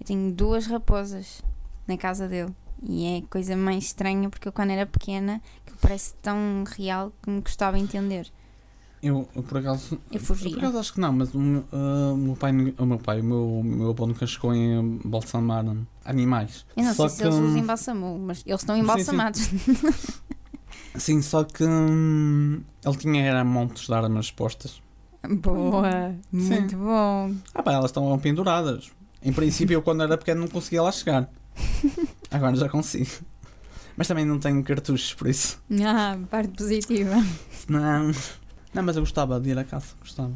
Eu tenho duas raposas na casa dele. E é coisa mais estranha porque eu quando era pequena, que parece tão real que me custava entender. Eu, eu por acaso. Eu Eu fugia. por acaso acho que não, mas o meu, o meu pai, o meu pai, o meu, meu avô nunca chegou em balsamar animais. Eu não só sei se eles hum, os embalsamou, mas eles estão sim. embalsamados. Sim, só que hum, ele tinha era montes de armas expostas. Boa, muito bom. Ah pá, elas estão penduradas. Em princípio, eu quando era pequeno não conseguia lá chegar. Agora já consigo. Mas também não tenho cartuchos, por isso. Ah, parte positiva. Não. Não, mas eu gostava de ir à caça. Gostava.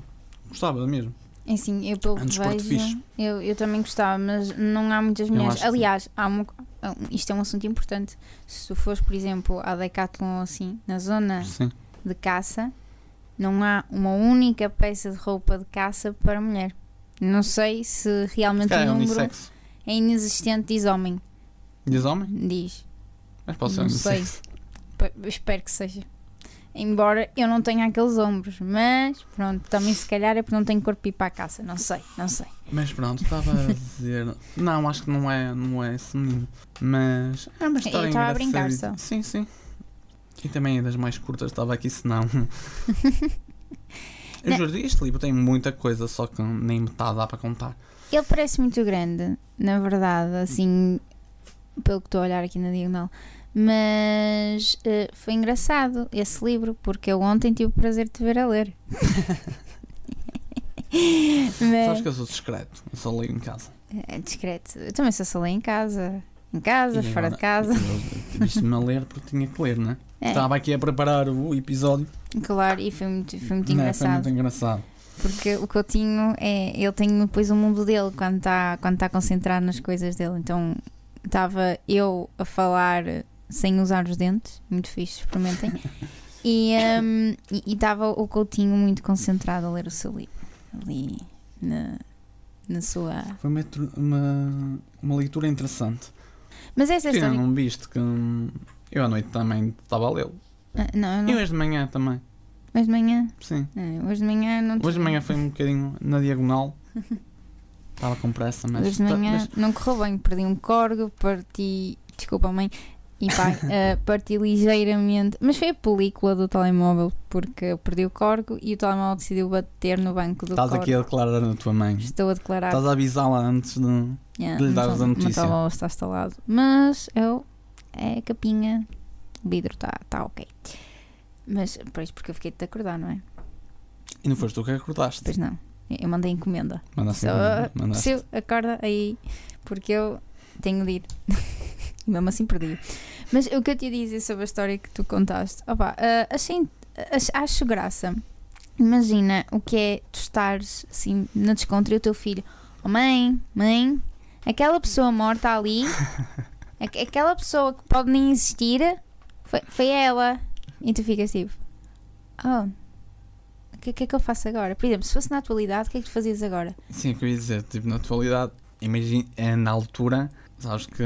Gostava mesmo. É Assim, eu pelo É um que vejo, eu, eu também gostava, mas não há muitas mulheres. Aliás, há uma, isto é um assunto importante. Se tu fores, por exemplo, à Decathlon assim, na zona Sim. de caça, não há uma única peça de roupa de caça para mulher. Não sei se realmente Cara, o é número unissexo. é inexistente, diz homem. Diz homem? Diz. Mas pode ser Não sei. Espero que seja. Embora eu não tenha aqueles ombros, mas pronto, também se calhar é porque não tenho corpo para ir para a caça. Não sei, não sei. Mas pronto, estava a dizer. Não, acho que não é, não é esse menino. Mas é uma história estava a brincar só. Sim, sim. E também é das mais curtas, estava aqui, senão. Eu Não. juro, este livro tem muita coisa, só que nem metade dá para contar. Ele parece muito grande, na verdade, assim, pelo que estou a olhar aqui na diagonal. Mas eh, foi engraçado esse livro, porque eu ontem tive o prazer de te ver a ler. Mas, Sabes que eu sou discreto, eu só leio em casa. é discreto. Eu também só sou ler em casa. Em casa, E fora agora- de casa. eu- Viste-me a ler porque tinha que ler, né? É, Estava aqui a preparar o episódio. claro, e foi muito, foi muito Não, Foi engraçado. muito engraçado. Porque o Coutinho é. Ele tem depois o mundo dele quando está quando tá concentrado nas coisas dele. Então estava eu a falar sem usar os dentes, muito fixe, experimentem. E e estava o Coutinho muito concentrado a ler o seu livro. Ali na, na sua. Foi uma, uma, uma leitura interessante. Mas essa ainda história. não viste que hum, eu à noite também estava a lê-lo. Ah, Não, E não. hoje de manhã também. Hoje de manhã. Sim. Ah, Hoje de manhã não Hoje de manhã foi um bocadinho na diagonal. Estava com pressa, mas. Hoje de tá- manhã mas- não correu bem, perdi um corgo, parti. Desculpa, mãe. E pai, eh, parti ligeiramente. Mas foi a película do telemóvel, porque eu perdi o corgo e o telemóvel decidiu bater no banco do Estás corgo. aqui a declarar a tua mãe. Estou a declarar. Estás a avisá-la antes de. Yeah, de lhe o tel- a O notícia. meu telemóvel está instalado. Mas eu. É a capinha. O vidro está tá ok. Mas, por isso, porque eu fiquei de te acordar, não é? E não foste tu que acordaste. Pois não. Eu mandei encomenda. Mandaste. Só, mandaste. se eu acorda aí, porque eu tenho de ir. e mesmo assim perdi. Mas o que eu te ia dizer sobre a história que tu contaste, opa, ah, achei, ach- acho graça. Imagina o que é tu estares assim na descontra e o teu filho, oh mãe, mãe, aquela pessoa morta ali, aqu- aquela pessoa que pode nem existir, foi, foi ela. E tu ficas tipo, oh, o que, que é que eu faço agora? Por exemplo, se fosse na atualidade, o que é que tu fazias agora? Sim, eu ia dizer, tipo, na atualidade, imagina, é na altura, sabes que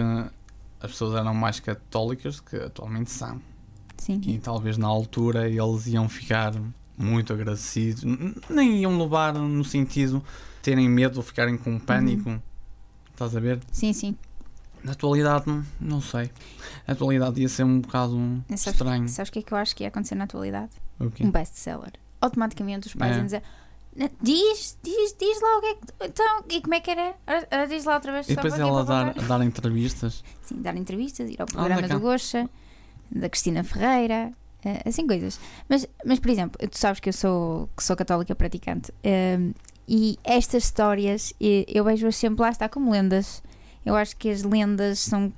as pessoas eram mais católicas do que atualmente são. Sim. E talvez na altura eles iam ficar muito agradecidos, nem iam levar no sentido de terem medo ou ficarem com pânico. Estás a ver? Sim, sim. Na atualidade, não- sei. Na atualidade ia ser um bocado Sabes, estranho. sabes o que é que eu acho que ia acontecer na atualidade? Um best-seller. Automaticamente os pais É. iam dizer "N- diz, diz, diz lá o que é que. Então, e como é que era? Ora, diz lá outra vez. E depois ela dar, apontar." dar entrevistas. Sim, dar entrevistas, ir ao programa cá. do Gocha, da Cristina Ferreira, eh, assim coisas. Mas, mas, por exemplo, tu sabes que eu sou, que sou católica praticante ehm, e estas histórias eh, eu vejo-as sempre lá está como lendas. Eu acho que as lendas são,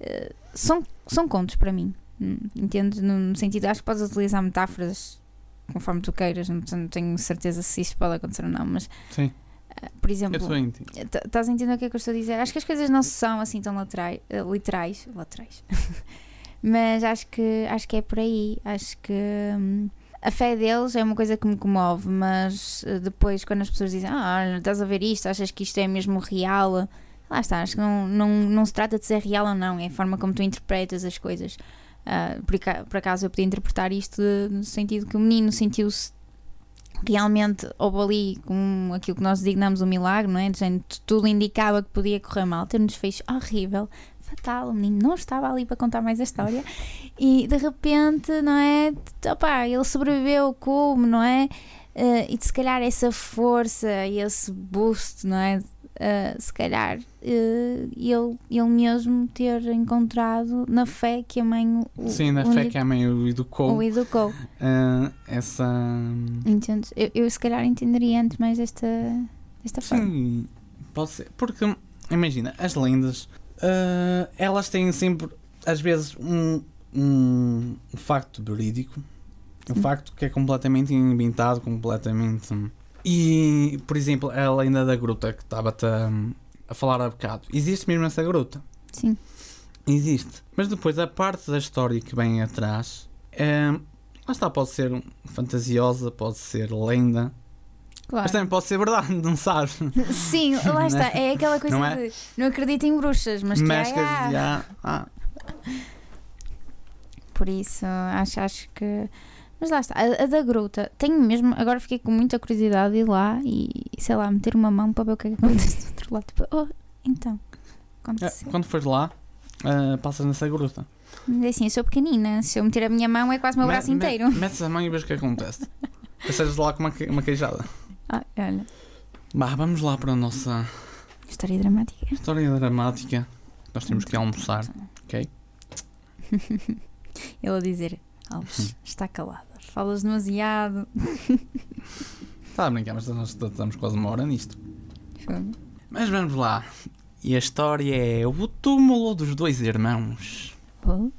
eh, são, são contos para mim. Hum, Entendes? No sentido, acho que podes utilizar metáforas conforme tu queiras, não, não tenho certeza se isso pode acontecer ou não, mas Sim, eh, por exemplo. Estás a entender o que é que eu estou a dizer? Acho que as coisas não são assim tão laterais, eh, literais, laterais. Mas acho que, acho que é por aí. Acho que hum, a fé deles é uma coisa que me comove, mas eh, depois quando as pessoas dizem Ah, estás a ver isto, achas que isto é mesmo real? Lá está, acho que não, não, não se trata de ser real ou não, é a forma como tu interpretas as coisas. Ah, por, aca- por acaso eu podia interpretar isto de- no sentido que o menino sentiu-se realmente houve ali com aquilo que nós designamos um milagre, não é? Género, tudo indicava que podia correr mal, ter um desfecho horrível, fatal. O menino não estava ali para contar mais a história. E de repente, não é? Opá, ele sobreviveu como, não é? Uh, e de se calhar essa força e esse boost, não é? Uh, se calhar uh, ele, ele mesmo ter encontrado na fé que a mãe o, Sim, na fé que a mãe o educou. o educou. Uh, essa. Entendes? Eu, eu se calhar entenderia antes mais desta, desta forma. Sim, pode ser. Porque, imagina, as lendas, uh, elas têm sempre, às vezes, um, um, um facto verídico. Um Sim. facto que é completamente inventado, completamente. E, por exemplo, a lenda da gruta que estava-te a, a falar há bocado. Existe mesmo essa gruta? Sim. Existe. Mas depois a parte da história que vem atrás. É, lá está, pode ser fantasiosa, pode ser lenda, Claro. mas também pode ser verdade, não sabes? Sim, lá está. É aquela coisa Não é? de não acredito em bruxas, mas que há, há. Ah, Por isso, acho, acho que. Mas lá está, a, a da gruta, tenho mesmo. Agora fiquei com muita curiosidade de ir lá e, sei lá, meter uma mão para ver o que é que acontece do outro lado. Tipo, oh, então. é, Aconteceu. quando fores lá, ah, passas nessa gruta. Mas é assim, eu sou pequenina. Se eu meter a minha mão é quase o meu Me- braço me- inteiro. Metes a mão e vês o que acontece. Passas lá com uma, uma queijada. Ah, olha, Bah, vamos lá para a nossa história dramática. história dramática. Nós temos que almoçar, ok? Ele a dizer: Alves, está calado. Falas demasiado. Está a brincar, mas nós estamos quase uma hora nisto. Fogo. Mas vamos lá. E a história é o túmulo dos dois irmãos. Oh.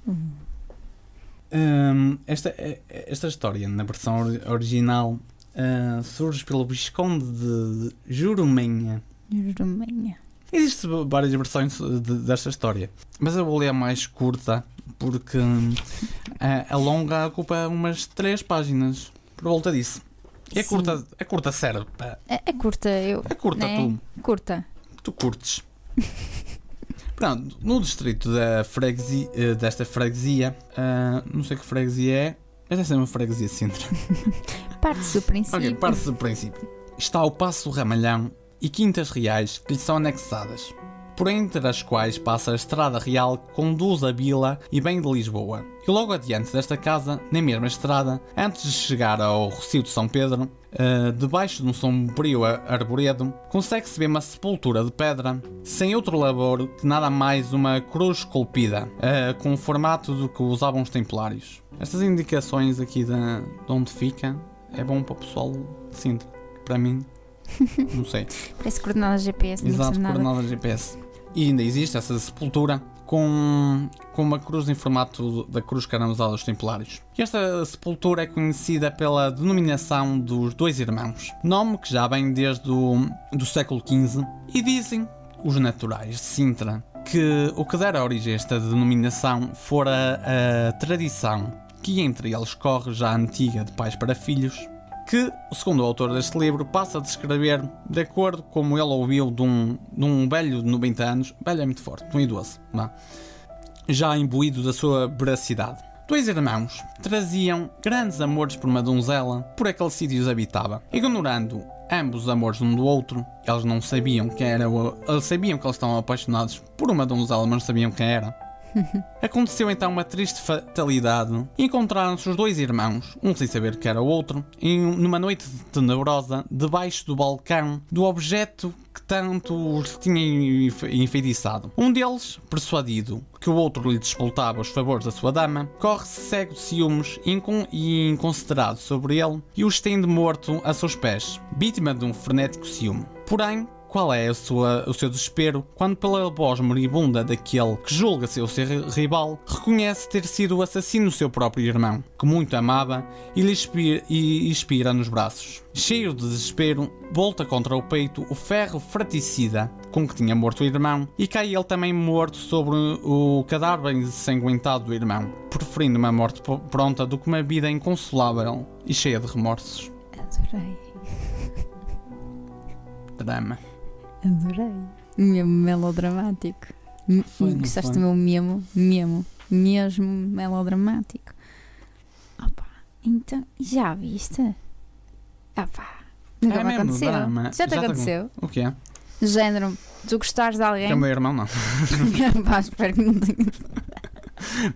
Hum, esta, eh, esta história, na versão ori- original, ah, surge pelo Visconde de Jurumenha. Jurumenha. Existem várias versões de- desta história, mas eu vou ler a mais curta porque a, a longa ocupa umas 3 páginas por volta disso. Sim. curta, a curta para. É, é curta, eu. A curta Né? tu, Curta. tu curtes. Pronto, no distrito da freguesia, eh, desta freguesia, ah, não sei que freguesia é, mas essa é uma freguesia de Sintra. Parte-se do princípio. Ok, parte do princípio. Está o Passo Ramalhão e Quintas Reais que lhe são anexadas, por entre as quais passa a Estrada Real que conduz a Vila e bem de Lisboa. E logo adiante desta casa, na mesma estrada, antes de chegar ao Recio de São Pedro, eh, debaixo de um sombrio ar- arvoredo, consegue-se ver uma sepultura de pedra, sem outro labor que nada mais uma cruz esculpida, eh, com o formato do que usavam os templários. Estas indicações aqui de, de onde fica é bom para o pessoal de Sintra. Para mim, não sei. Parece coordenadas GPS, não Exato, nada. coordenadas GPS. E ainda existe essa sepultura com, com uma cruz em formato da cruz que eram usada os templários. E esta sepultura é conhecida pela denominação dos dois irmãos, nome que já vem desde o do século XV, e dizem os naturais de Sintra que o que dera origem a esta denominação fora a tradição que entre eles corre já antiga de pais para filhos, que, segundo o autor deste livro, passa a descrever de acordo como ele ouviu de um, de um velho de 90 anos, velho é muito forte, um idoso, já imbuído da sua veracidade. Dois irmãos traziam grandes amores por uma donzela por aquele sítio os habitava, ignorando ambos os amores um do outro. Eles não sabiam quem era, o- eles sabiam que eles estavam apaixonados por uma donzela, mas não sabiam quem era. Aconteceu então uma triste fatalidade encontraram-se os dois irmãos, um sem saber que era o outro, em, um- numa noite tenebrosa, debaixo do balcão do objeto que tanto os tinha enfe- enfeitiçado. Um deles, persuadido que o outro lhe despoltava os favores da sua dama, corre-se cego de ciúmes incon- e inconsiderado sobre ele e o estende morto a seus pés, vítima de um frenético ciúme. Porém, qual é sua- o seu desespero quando, pela voz moribunda daquele que julga ser o seu ri- rival, reconhece ter sido o assassino do seu próprio irmão, que muito amava e lhe expira, e expira nos braços. Cheio de desespero, volta contra o peito o ferro fraticida com que tinha morto o irmão e cai ele também morto sobre o cadáver ensanguentado do irmão, preferindo uma morte pronta do que uma vida inconsolável e cheia de remorsos. Adorei. Drama. Adorei. Mesmo melodramático. Foi, não Gostaste foi? do meu memo? Memo. Mesmo melodramático. Opa, então, já viste? Opa, nunca É me aconteceu. drama. Já te Já te aconteceu? O que é? Género, tu gostares de alguém. Que é o meu irmão, não. Pá, espero que não tenha.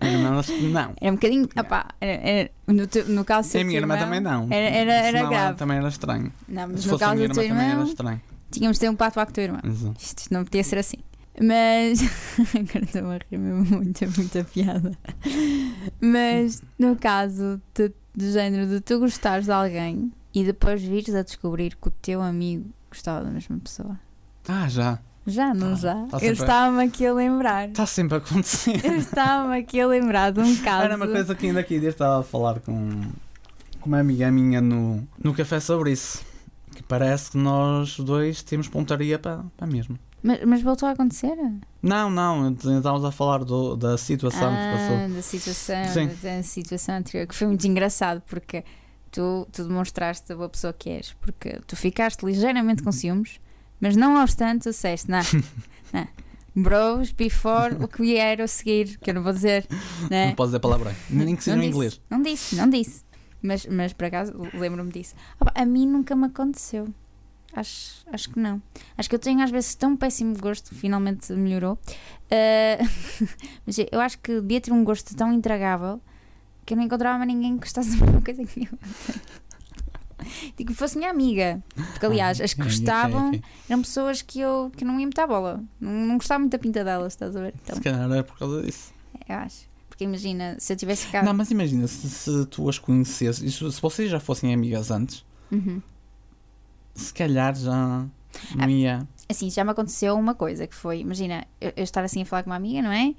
Irmão, acho que não. Era um bocadinho. Opá, era, era- no, teu- no caso do teu a minha irmã irmão, também não. Era, era, era grave. Também era estranho. Não, mas Se no caso minha do irmã teu também era irmão, estranho. Tínhamos de ter um pato com a tua irmã. Exato. Isto, não podia ser assim. Mas. Agora estou a rir mesmo muito, muita piada. Mas no caso de, do género de tu gostares de alguém e depois vires a descobrir que o teu amigo gostava da mesma pessoa. Ah, já. Já, não Ah, já? tá Eu sempre- estava aqui a lembrar. Está sempre a acontecer. Eu estava aqui a lembrar de um caso. Era uma coisa que ainda aqui dia estava a falar com, com uma amiga minha no, no café sobre isso. Que parece que nós dois temos pontaria para, para mesmo. Mas, mas voltou a acontecer? Não, não, estávamos a falar do- da situação que passou. Ah, da situação, Sim. da, situação anterior, que foi muito engraçado porque tu, tu demonstraste a boa pessoa que és, porque tu ficaste ligeiramente com ciúmes, mas não obstante, tu disseste, não, não, bros, before, o que vier a seguir, que eu não vou dizer, né? Não posso dizer palavrão. Nem que seja em disse, inglês. Não disse, não disse. Mas, mas por acaso lembro-me disso. Opa, a mim nunca me aconteceu. Acho, acho que não. Acho que eu tenho às vezes tão péssimo gosto, finalmente melhorou. Ah, mas eu acho que devia ter um gosto tão intragável que eu não encontrava ninguém que gostasse da mesma coisa que eu. Digo que fosse minha amiga. Porque, aliás, as que Ah, gostavam eram pessoas que eu, que não ia meter a bola. Não, não gostava muito da pinta delas, estás a ver? Então, Se calhar é por causa disso. eu acho. Porque imagina, se eu tivesse ficado. Não, mas imagina, se, se tu as conhecesses, e se vocês já fossem amigas antes, Uhum. se calhar já não Ah, ia. Assim, já me aconteceu uma coisa que foi, imagina, eu, eu estar assim a falar com uma amiga, não é?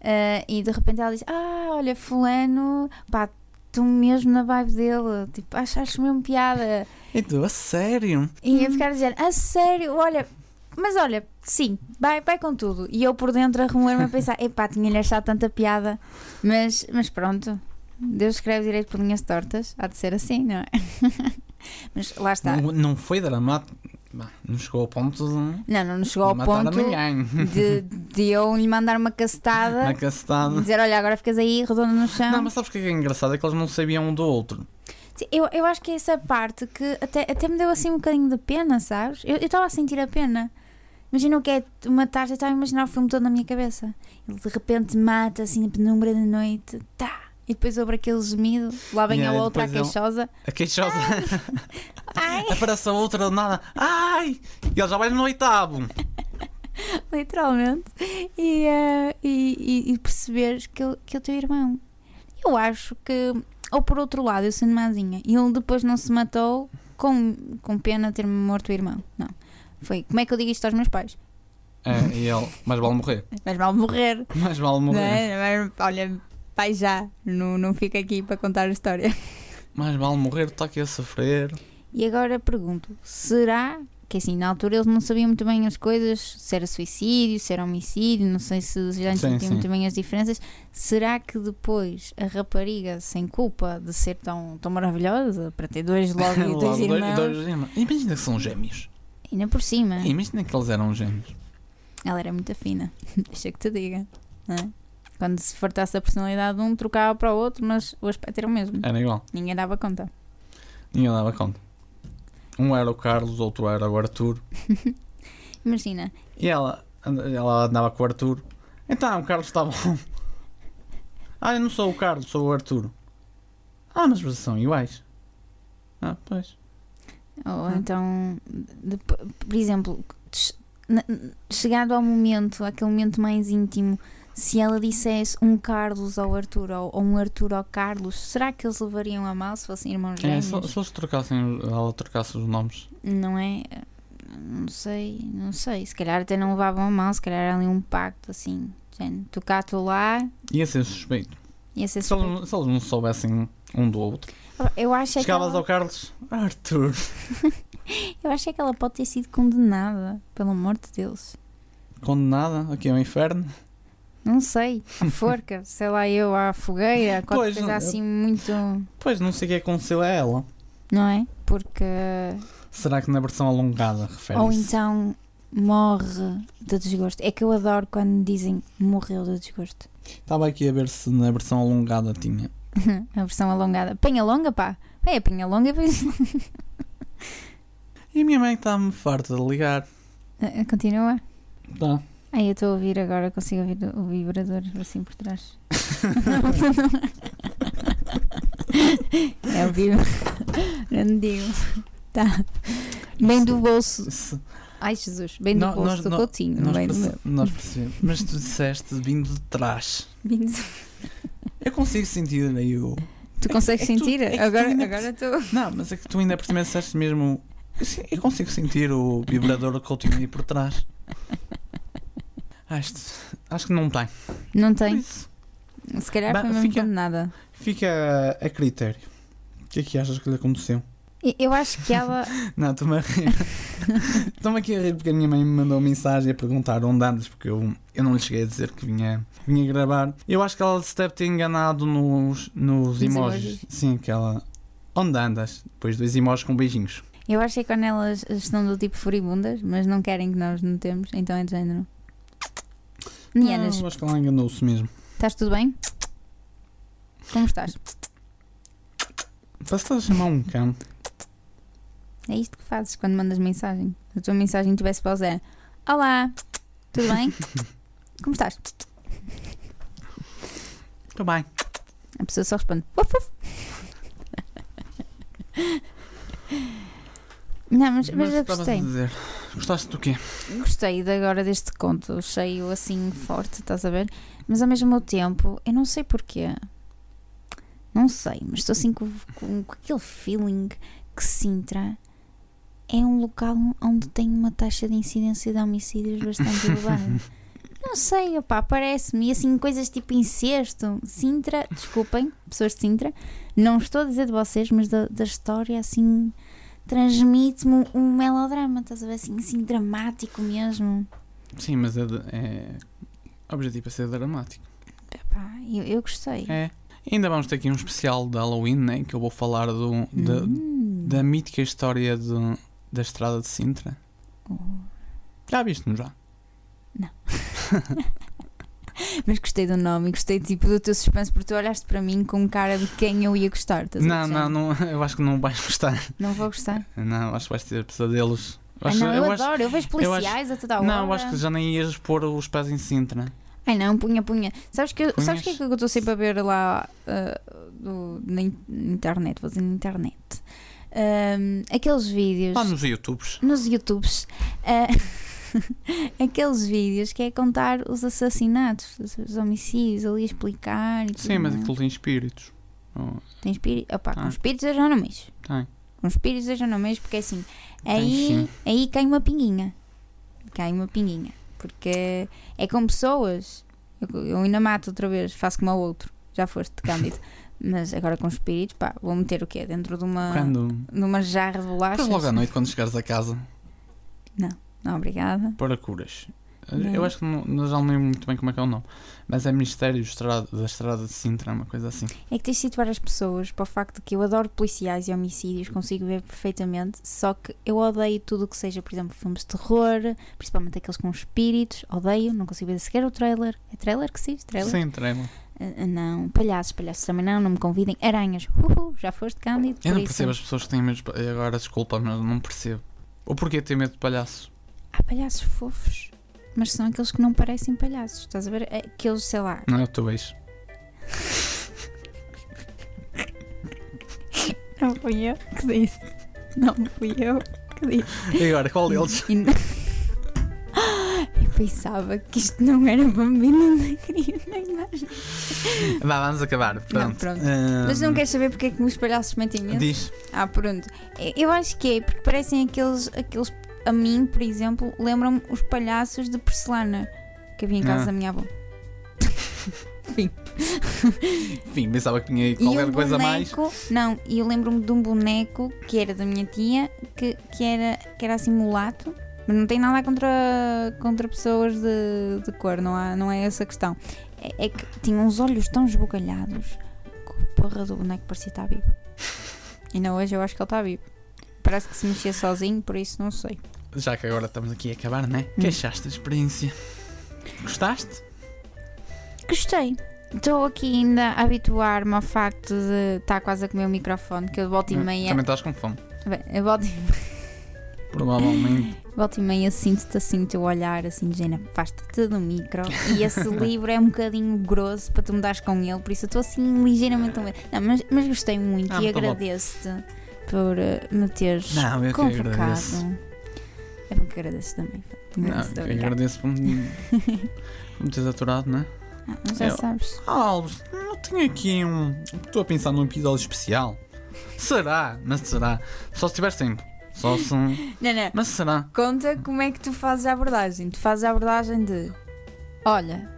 Ah, e de repente ela diz: Ah, olha, Fulano, pá, tu mesmo na vibe dele, tipo, acho mesmo piada. E tu, a sério? E eu ficar a dizer: A sério, olha, mas olha, sim, vai, vai com tudo. E eu por dentro a remoer-me a pensar: Epá, tinha-lhe achado tanta piada, mas, mas pronto. Deus escreve direito por linhas tortas, há de ser assim, não é? mas lá está. Não, não foi dramático. Não chegou ao ponto de, Não, não chegou ao ponto de, de eu lhe mandar uma cacetada Na e castada. dizer, olha, agora ficas aí redonda no chão. Não, mas sabes o que é engraçado? É que eles não sabiam um do outro. Eu, eu acho que é essa parte que até, até me deu assim um bocadinho de pena, sabes? Eu estava a sentir a pena. Imagina o que é uma tarde, eu estava a imaginar o filme todo na minha cabeça. Ele de repente mata assim na penumbra da noite, tá! E depois sobre aquele gemido, lá vem Yeah, a outra, a ele- queixosa. A queixosa. Ai! Aparece a outra do nada. Ai! E ele já vai no oitavo. literalmente, e, eh, e, e- e perceberes que ele, que é teu irmão. Eu acho que, ou por outro lado, eu sendo mazinha, e ele depois não se matou com, com pena de ter-me morto o irmão. Não. Foi, como é que eu digo isto aos meus pais? É, e ele, mais vale morrer. Mais mal morrer. Mais vale morrer. é? Mas, olha, pai já, não, não fica aqui para contar a história. Mais vale morrer, está aqui a sofrer. E agora pergunto: será que assim, na altura eles não sabiam muito bem as coisas, se era suicídio, se era homicídio, não sei se já entendiam sim. muito bem as diferenças. Será que depois a rapariga, sem culpa de ser tão, tão maravilhosa, para ter dois logo e dois irmãos, dois irmãos. Imagina que são gêmeos. Ainda por cima, Imagina que eles eram gêmeos. ela era muito fina, deixa que te diga, não é? Quando se fartasse a personalidade de um, trocava para o outro, mas o aspecto era o mesmo. Era igual. Ninguém dava conta. Ninguém dava conta. Um era o Carlos, outro era o Arthur. Imagina, E ela, ela andava com o Arthur. Então, o Carlos está bom. Ah, eu não sou o Carlos, sou o Arthur. Ah, mas vocês são iguais. Ah, pois. Ou Ah. então, depo- por exemplo, chegado ao momento, aquele momento mais íntimo, se ela dissesse um Carlos ao Arthur ou, ou um Arthur ao Carlos, será que eles levariam a mal se fossem irmãos É, gêmeos? se, se eles trocassem, ela trocasse os nomes. Não é? Não sei, não sei. Se calhar até não levavam a mal, se calhar era ali um pacto assim. Gente, tu cá, tu lá, Ia ser suspeito. ia ser Se eles, se eles não soubessem um do outro. Eu acho é Chegavas ela, ao Carlos, Arthur. eu acho é que ela pode ter sido condenada, pelo amor de Deus. Condenada aqui ao inferno. Não sei, a forca, sei lá eu, à fogueira, qualquer Pois, coisa assim muito. Pois não sei o que aconteceu a ela. Não é? Porque. Será que na versão alongada refere-se? Ou então morre de desgosto. É que eu adoro quando dizem morreu de desgosto. Estava aqui a ver se na versão alongada tinha. a versão alongada. Penha longa, pá. Vai a penha longa e. E a minha mãe está-me farta de ligar. Continua. Tá. Ai, eu estou a ouvir agora, consigo ouvir o vibrador assim por trás. é o vibrador. Não digo. Tá. Bem do bolso. Ai, Jesus. Bem do bolso nós- do coutinho, Nós, bem do perce- meu. nós percebemos. Mas tu disseste vindo de trás. Bem do- Eu consigo sentir aí o. Tu consegues é que tu- sentir? é que tu agora ainda agora estou. Não, mas é que tu ainda por cima disseste mesmo. Eu, eu consigo sentir o vibrador do Coutinho aí por trás. Acho, acho que não tem. Não tem. Se calhar Bah, foi mesmo fica- nada. fica a, a critério. O que é que achas que lhe aconteceu? Eu acho que ela. Não, estou-me a rir. Estou-me aqui a rir porque a minha mãe me mandou uma mensagem a perguntar onde andas, porque eu, eu não lhe cheguei a dizer que vinha, vinha gravar. Eu acho que ela se deve ter enganado nos, nos emojis. emojis. Sim, que ela. Onde andas? Depois dois emojis com beijinhos. Eu acho que é quando elas estão do tipo furibundas, mas não querem que nós notemos, então é de género. Nianas, Não, acho que ela enganou-se mesmo. estás tudo bem? Como estás? Estás a chamar um cão. É isto que fazes quando mandas mensagem. Se a tua mensagem tivesse para o Zé. Olá, tudo bem? Como estás? Estou bem. A pessoa só responde. Uf, uf. Não, mas, mas eu estavas gostei. Gostaste do quê? Gostei de agora deste conto, cheio assim forte, estás a ver? Mas ao mesmo tempo, eu não sei porquê. Não sei, mas estou assim com, com- com aquele feeling que Sintra é um local onde tem uma taxa de incidência de homicídios bastante elevada. Não sei, opá, parece-me. E assim, coisas tipo incesto. Sintra, desculpem, pessoas de Sintra, não estou a dizer de vocês, mas da, da história assim transmite-me um, melodrama, estás a ver? Assim, assim dramático mesmo. Sim, mas é. de- é... Objetivo é ser dramático. Epá, eu, eu gostei. É. Ainda vamos ter aqui um especial de Halloween, né? Que eu vou falar do, da, Hum. da mítica história do- da estrada de Sintra. Oh. Já viste-me já? Mas gostei do nome gostei tipo do teu suspense porque tu olhaste para mim com cara de quem eu ia gostar. Não, não, não, eu acho que não vais gostar. Não vou gostar. Não, acho que vais ter pesadelos. Eu acho- não, eu, eu acho- adoro, eu vejo eu acho- policiais a toda a hora. Não, eu acho que já nem ias pôr os pés em Sintra. Ai não, punha, punha. Sabes que, Punhas? sabes que é que eu estou sempre a ver lá ah, do- na in- internet, vou dizer na internet? Aqueles vídeos Lá nos YouTubes. nos YouTubes. ah, aqueles vídeos que é contar os assassinatos, os, os homicídios, ali explicar. E Sim, mas aquilo tem espíritos. Tem espírito. Opá, com Ah. espíritos eu já não mexo. tem. Com espíritos eu já não mexo porque é assim. Tem Aí, sim. aí cai uma pinguinha. Cai uma pinguinha. Porque é com pessoas. Eu, eu ainda mato outra vez, faço como ao outro. Já foste Cândido. Mas agora com espíritos, pá, vou meter o quê? Dentro de uma, Quando. de uma jarra de bolachas? Depois logo à noite, quando chegares a casa, Não, obrigada. para curas. Não. Eu acho que não, não- já não lembro muito bem como é que é o nome. Mas é Ministério Estrada- da Estrada de Sintra, uma coisa assim. É que tens de situar as pessoas para o facto de que eu adoro policiais e homicídios, consigo ver perfeitamente, só que eu odeio tudo o que seja, por exemplo, filmes de terror, principalmente aqueles com espíritos, odeio, não consigo ver sequer o trailer. É trailer que se diz? Trailer? Sim, trailer. Ah, não, palhaços, palhaços também não, não me convidem. Aranhas, uhul, já foste Cândido. Eu não percebo as pessoas que têm medo de palhaços. Agora, desculpa, mas não percebo. Ou porquê ter medo de palhaços? Há palhaços fofos, mas são aqueles que não parecem palhaços, estás a ver? É Aqueles, sei lá, Não é o teu beijo. não fui eu que disse. Não fui eu que disse. E agora, qual deles? Não- pensava que isto não era bambino, não queria nem mais. Vá, vamos acabar. Pronto. pronto. Ahm, Mas não queres saber porque é que os palhaços mentem medo? Diz. Ah, pronto. Eu acho que é porque parecem aqueles, aqueles a mim, por exemplo, lembram-me os palhaços de porcelana que havia em casa Ah. da minha avó. Enfim, pensava que tinha qualquer um coisa mais. não, e eu lembro-me de um boneco que era da minha tia, que, que, era, que era assim mulato, mas não tem nada contra, contra pessoas de, de cor, não, há, não é essa a questão. É, é que tinha uns olhos tão esbugalhados que o porra do boneco parecia estar vivo. E ainda hoje eu acho que ele está vivo. Parece que se mexia sozinho, por isso não sei. Já que agora estamos aqui a acabar, né? Hum. Que achaste da experiência? Gostaste? Gostei. Estou aqui ainda a habituar-me ao facto de estar quase a comer o microfone, que eu volto e meia. Também estás com fome. Bem, eu volto e Provavelmente. Volta e meia sinto-te assim, o teu olhar assim de género, afasta-te do micro. E esse livro é um bocadinho grosso para tu me dares com ele, por isso eu estou assim ligeiramente. Não, mas, mas gostei muito Ah, e agradeço-te por eh, me teres Não, eu que convocado. agradeço. É bom que agradeço também. Não, Agradeço, a eu agradeço por me, por me teres aturado, não é? Ah, mas já Eu- sabes. Ah, Alves, eu tenho aqui um. Estou a pensar num episódio especial. Será? Mas será? Só se tiver tempo. Só se. Não, não. Mas será? Conta como é que tu fazes a abordagem. Tu fazes a abordagem de: Olha,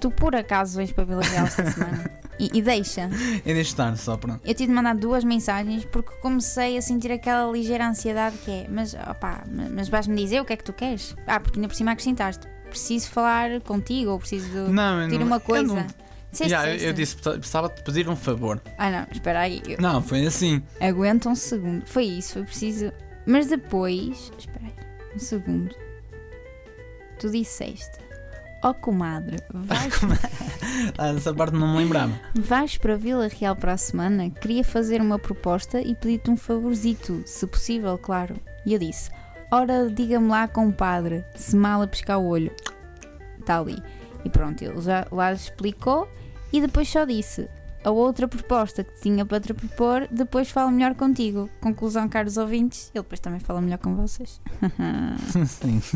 tu por acaso vens para Vila Real esta semana? E, e deixa. É de estar só para. Eu tive de mandar duas mensagens porque comecei a sentir aquela ligeira ansiedade que é: Mas opá, ma- mas vais-me dizer o que é que tu queres? Ah, porque ainda por cima acrescentaste: Preciso falar contigo ou preciso de Não, eu pedir não. uma eu coisa. não- Disseste Já, eu, eu disse precisava de pedir um favor. Ah, não, espera aí. eu- Não, foi assim. Aguenta um segundo. Foi isso, foi preciso. Mas depois. Espera aí, um segundo. Tu disseste: Ó comadre, vais, Ah, essa parte não me lembrava. vais para Vila Real para a semana? Queria fazer uma proposta e pedir-te um favorzito, se possível, claro. E eu disse: Ora, diga-me lá, compadre, se mal a pescar o olho. Está ali. E pronto, ele já lá explicou e depois só disse. A outra proposta que tinha para te propor, depois fala melhor contigo. Conclusão, caros ouvintes, ele depois também fala melhor com vocês. Sim.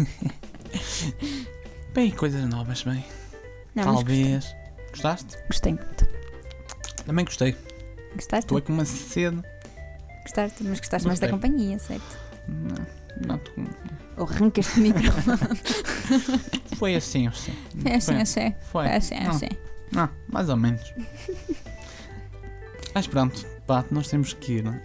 Bem, coisas novas, bem. Não, Talvez. Gostaste? gostei muito. Também gostei. Gostaste? Estou aqui com uma sede. Gostaste? Mas gostaste mais da Gostei. companhia, certo? Não, não, Ou arrancas-te o micro. Foi assim, eu sei. É assim, Foi. é assim. Foi. É assim, Não. assim. Não, mais ou menos. Mas pronto, pá, nós temos que ir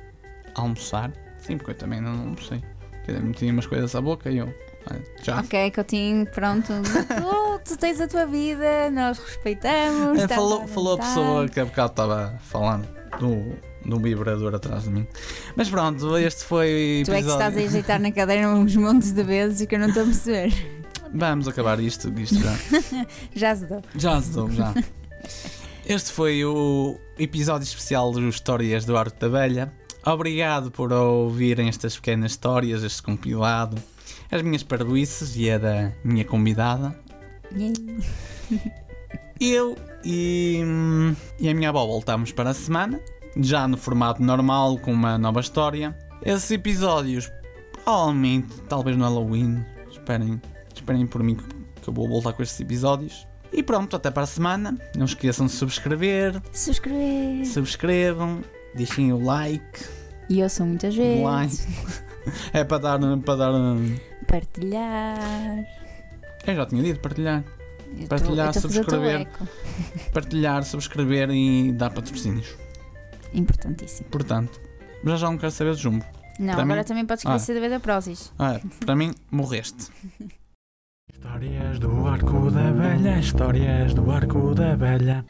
almoçar. Sim, porque eu também não almocei. Quer dizer, umas coisas à boca e eu. ah, Já. Ok, Coutinho, pronto. tu, tu tens a tua vida, nós respeitamos. É, estamos falou, à falou a vontade. pessoa que há bocado estava falando do, do vibrador atrás de mim. Mas pronto, este foi Tu é que episódio. estás a ajeitar na cadeira uns montes de vezes que eu não estou a perceber. Vamos acabar isto, isto já. Já se deu. Já estou, já. Este foi o episódio especial dos Histórias do Arco da Velha. Obrigado por ouvirem estas pequenas histórias, este compilado, as minhas parvoices e a da minha convidada. Eu e, e a minha avó voltamos para a semana, já no formato normal, com uma nova história. Esses episódios, provavelmente, talvez no Halloween, esperem, esperem por mim que eu vou voltar com estes episódios. E pronto, até para a semana. Não esqueçam de subscrever, Subscrever. subscrevam, deixem o like. E eu sou muitas o vezes. like. É para dar, para dar. Partilhar. Eu já tinha dito partilhar. Eu Partilhar, tô subscrever. Partilhar, subscrever e dar patrocínios. Importantíssimo. Portanto, já já não quero saber de jumbo. Não, Para agora mim- também podes Ah. esquecer da da Prozis. Ah, para mim, morreste. Histórias do arco da velha, histórias do arco da velha.